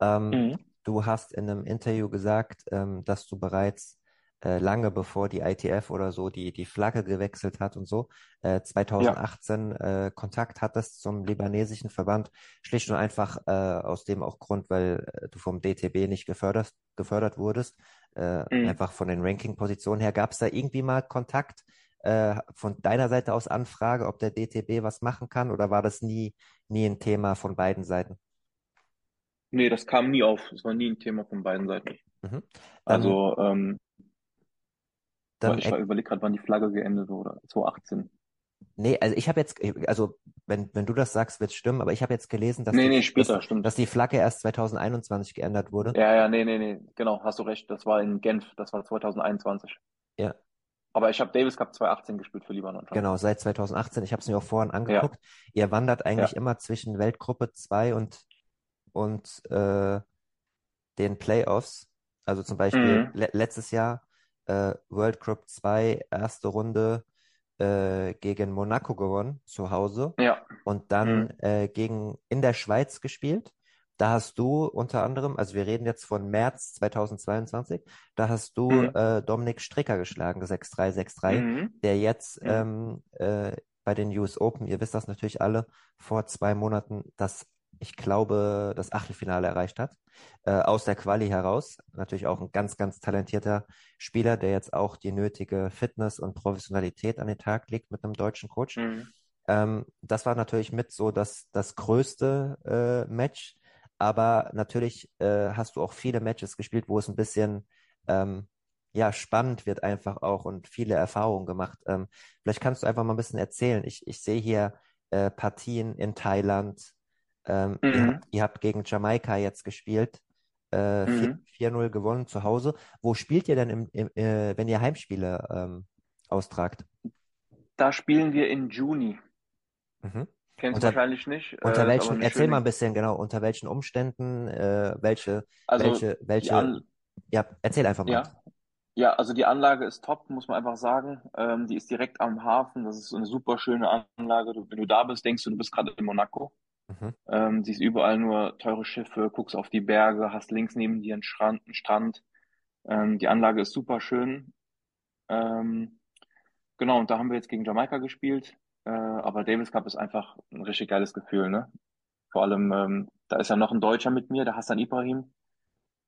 S1: Ähm,
S2: Mhm.
S1: du hast in einem Interview gesagt, ähm, dass du bereits äh, lange bevor die ITF oder so die, die Flagge gewechselt hat und so, äh, 2018 äh, Kontakt hattest zum libanesischen Verband, schlicht und einfach äh, aus dem auch Grund, weil äh, du vom DTB nicht gefördert, gefördert wurdest, äh,
S2: Mhm.
S1: einfach von den Ranking-Positionen her. Gab es da irgendwie mal Kontakt? äh, von deiner Seite aus Anfrage, ob der DTB was machen kann oder war das nie, nie ein Thema von beiden Seiten?
S2: Nee, das kam nie auf. Es war nie ein Thema von beiden Seiten.
S1: Mhm.
S2: Also, ähm,
S1: dann
S2: ich
S1: er-
S2: überlege gerade, wann die Flagge geendet wurde. 2018.
S1: nee, also ich habe jetzt, also wenn, wenn du das sagst, wird es stimmen, aber ich habe jetzt gelesen, dass
S2: Nee,
S1: die,
S2: nee, später,
S1: dass, dass die Flagge erst 2021 geändert wurde.
S2: Ja, ja, nee, nee, nee. Genau, hast du recht. Das war in Genf. Das war 2021.
S1: Ja,
S2: Aber ich habe Davis Cup 2018 gespielt für Libanon schon.
S1: genau, seit 2018. Ich habe es mir auch vorhin
S2: Ja,
S1: angeguckt. Ihr wandert eigentlich
S2: ja.
S1: immer zwischen Weltgruppe 2 und, und äh, den Playoffs. Also zum Beispiel
S2: Mhm.
S1: le letztes Jahr äh, World Group 2, erste Runde äh, gegen Monaco gewonnen, zu Hause.
S2: Ja.
S1: Und dann
S2: Mhm.
S1: äh, gegen in der Schweiz gespielt. da hast du unter anderem, also wir reden jetzt von März 2022, da hast du
S2: Mhm.
S1: äh, Dominik Stricker geschlagen, 6-3, 6-3,
S2: Mhm.
S1: der jetzt ähm, äh, bei den US Open, ihr wisst das natürlich alle, vor zwei Monaten das, ich glaube, das Achtelfinale erreicht hat, äh, aus der Quali heraus. Natürlich auch ein ganz, ganz talentierter Spieler, der jetzt auch die nötige Fitness und Professionalität an den Tag legt mit einem deutschen Coach.
S2: Mhm.
S1: Ähm, das war natürlich mit so das, das größte äh, Match. Aber natürlich äh, hast du auch viele Matches gespielt, wo es ein bisschen ähm, ja, spannend wird einfach auch und viele Erfahrungen gemacht. Ähm, vielleicht kannst du einfach mal ein bisschen erzählen. Ich, ich sehe hier äh, Partien in Thailand. Ähm, ihr,
S2: Mhm.
S1: habt, ihr habt gegen Jamaika jetzt gespielt. Äh,
S2: Mhm.
S1: 4-0 gewonnen zu Hause. Wo spielt ihr denn, im, im, äh, wenn ihr Heimspiele ähm, austragt?
S2: Da spielen wir in Juni.
S1: Mhm.
S2: Kennst du
S1: Unter,
S2: wahrscheinlich nicht. Äh,
S1: unter welchen,
S2: eine
S1: erzähl mal ein bisschen genau, unter welchen Umständen, äh, welche,
S2: also
S1: welche, welche,
S2: An,
S1: ja, erzähl einfach mal.
S2: ja, ja, also die Anlage ist top, muss man einfach sagen. Ähm, die ist direkt am Hafen. Das ist so eine super schöne Anlage. Du, wenn du da bist, denkst du, du bist gerade in Monaco.
S1: Mhm.
S2: Ähm, siehst überall nur teure Schiffe, guckst auf die Berge, hast links neben dir einen Strand. Einen Strand. Ähm, die Anlage ist super schön. Ähm, genau, und da haben wir jetzt gegen Jamaika gespielt. Äh, aber Davis Cup ist einfach ein richtig geiles Gefühl, ne? Vor allem, ähm, da ist ja noch ein Deutscher mit mir, der Hassan Ibrahim,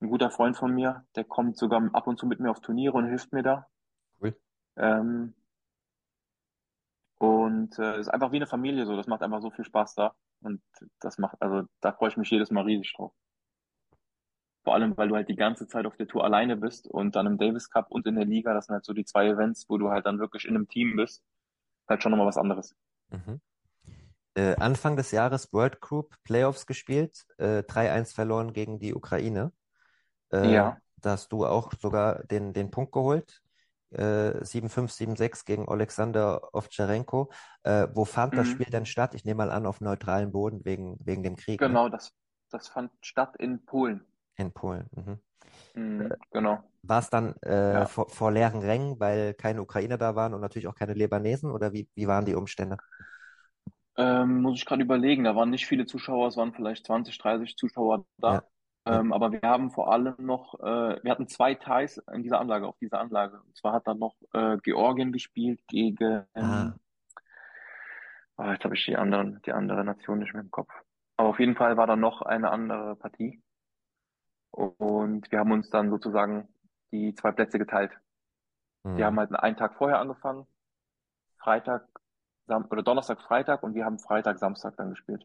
S2: ein guter Freund von mir. Der kommt sogar ab und zu mit mir auf Turniere und hilft mir da.
S1: Cool.
S2: Ähm, und äh, ist einfach wie eine Familie so. Das macht einfach so viel Spaß da. Und das macht, also da freue ich mich jedes Mal riesig drauf. Vor allem, weil du halt die ganze Zeit auf der Tour alleine bist und dann im Davis Cup und in der Liga, das sind halt so die zwei Events, wo du halt dann wirklich in einem Team bist. Halt schon nochmal was anderes.
S1: Mhm. Äh, Anfang des Jahres World Group Playoffs gespielt, äh, 3-1 verloren gegen die Ukraine. Äh,
S2: Ja.
S1: da hast du auch sogar den, den Punkt geholt. Äh, 7-5, 7-6 gegen Alexander Ovtcharenko. Äh, wo fand das
S2: Mhm.
S1: Spiel denn statt? Ich nehme mal an, auf neutralem Boden wegen, wegen dem Krieg, ne?
S2: Genau, das, das fand statt in Polen.
S1: In Polen. Mhm.
S2: Mhm, genau.
S1: War es dann äh,
S2: Ja.
S1: vor, vor leeren Rängen, weil keine Ukrainer da waren und natürlich auch keine Libanesen? Oder wie, wie waren die Umstände?
S2: Ähm, muss ich gerade überlegen, da waren nicht viele Zuschauer, es waren vielleicht 20, 30 Zuschauer da.
S1: Ja.
S2: Ähm, aber wir haben vor allem noch, äh, wir hatten zwei Ties in dieser Anlage, auf dieser Anlage. Und zwar hat dann noch äh, Georgien gespielt gegen,
S1: Ah,
S2: ah, jetzt habe ich die anderen, die andere Nation nicht mehr im Kopf. Aber auf jeden Fall war da noch eine andere Partie. Und wir haben uns dann sozusagen die zwei Plätze geteilt. Die haben halt einen Tag vorher angefangen, Freitag, Sam oder Donnerstag, Freitag und wir haben Freitag, Samstag dann gespielt.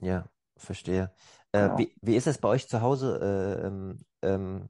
S1: Ja, verstehe. Äh,
S2: Genau.
S1: wie, wie ist es bei euch zu Hause, äh, ähm, ähm,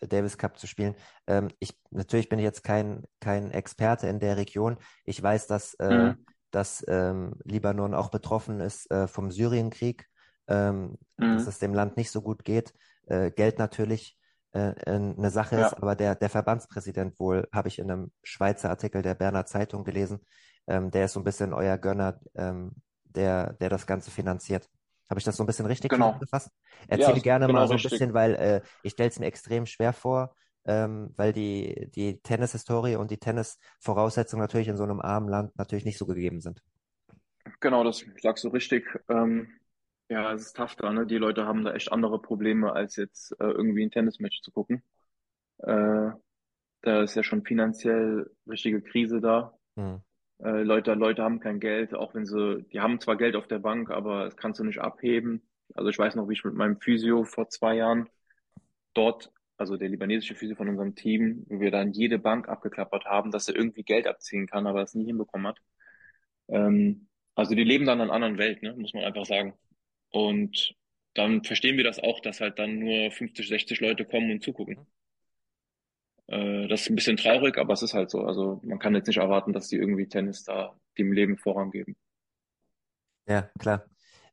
S1: Davis Cup zu spielen? Ähm, ich, natürlich bin ich jetzt kein, kein Experte in der Region. Ich weiß, dass, äh,
S2: Mhm.
S1: dass ähm, Libanon auch betroffen ist äh, vom Syrienkrieg, ähm, dass
S2: Mhm.
S1: es dem Land nicht so gut geht. Äh, Geld natürlich äh, eine Sache ist,
S2: Ja,
S1: aber der, der Verbandspräsident wohl, habe ich in einem Schweizer Artikel der Berner Zeitung gelesen, ähm, der ist so ein bisschen euer Gönner, ähm, der, der das Ganze finanziert. Habe ich das so ein bisschen richtig
S2: genau.
S1: zusammengefasst?
S2: Ja,
S1: Erzähl
S2: ist
S1: gerne
S2: genau
S1: mal so ein
S2: richtig.
S1: bisschen, weil äh, ich stelle es mir extrem schwer vor, ähm, weil die, die Tennishistorie und die Tennisvoraussetzungen natürlich in so einem armen Land natürlich nicht so gegeben sind.
S2: Genau, das sagst du richtig. Ähm, ja, es ist tough da, ne? Die Leute haben da echt andere Probleme, als jetzt äh, irgendwie ein Tennismatch zu gucken. Äh, da ist ja schon finanziell richtige Krise da.
S1: Hm.
S2: Äh, Leute, Leute haben kein Geld, auch wenn sie, die haben zwar Geld auf der Bank, aber das kannst du nicht abheben. Also ich weiß noch, wie ich mit meinem Physio vor zwei Jahren dort, also der libanesische Physio von unserem Team, wie wir dann jede Bank abgeklappert haben, dass er irgendwie Geld abziehen kann, aber es nie hinbekommen hat. Ähm, also die leben dann in einer anderen Welt, ne, muss man einfach sagen. Und dann verstehen wir das auch, dass halt dann nur 50, 60 Leute kommen und zugucken. Äh, das ist ein bisschen traurig, aber es ist halt so. Also man kann jetzt nicht erwarten, dass die irgendwie Tennis da dem Leben Vorrang geben.
S1: Ja, klar.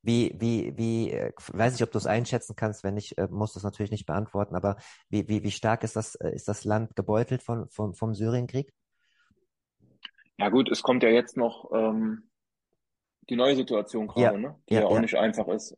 S1: Wie, wie, wie, äh, weiß nicht, ob du es einschätzen kannst, wenn nicht, äh, musst du es natürlich nicht beantworten, aber wie, wie, wie stark ist das, äh, ist das Land gebeutelt von, vom, vom Syrienkrieg?
S2: Ja gut, es kommt ja jetzt noch ähm, die neue Situation
S1: Ja,
S2: gerade, ne? Die
S1: ja,
S2: ja auch
S1: ja,
S2: nicht einfach ist.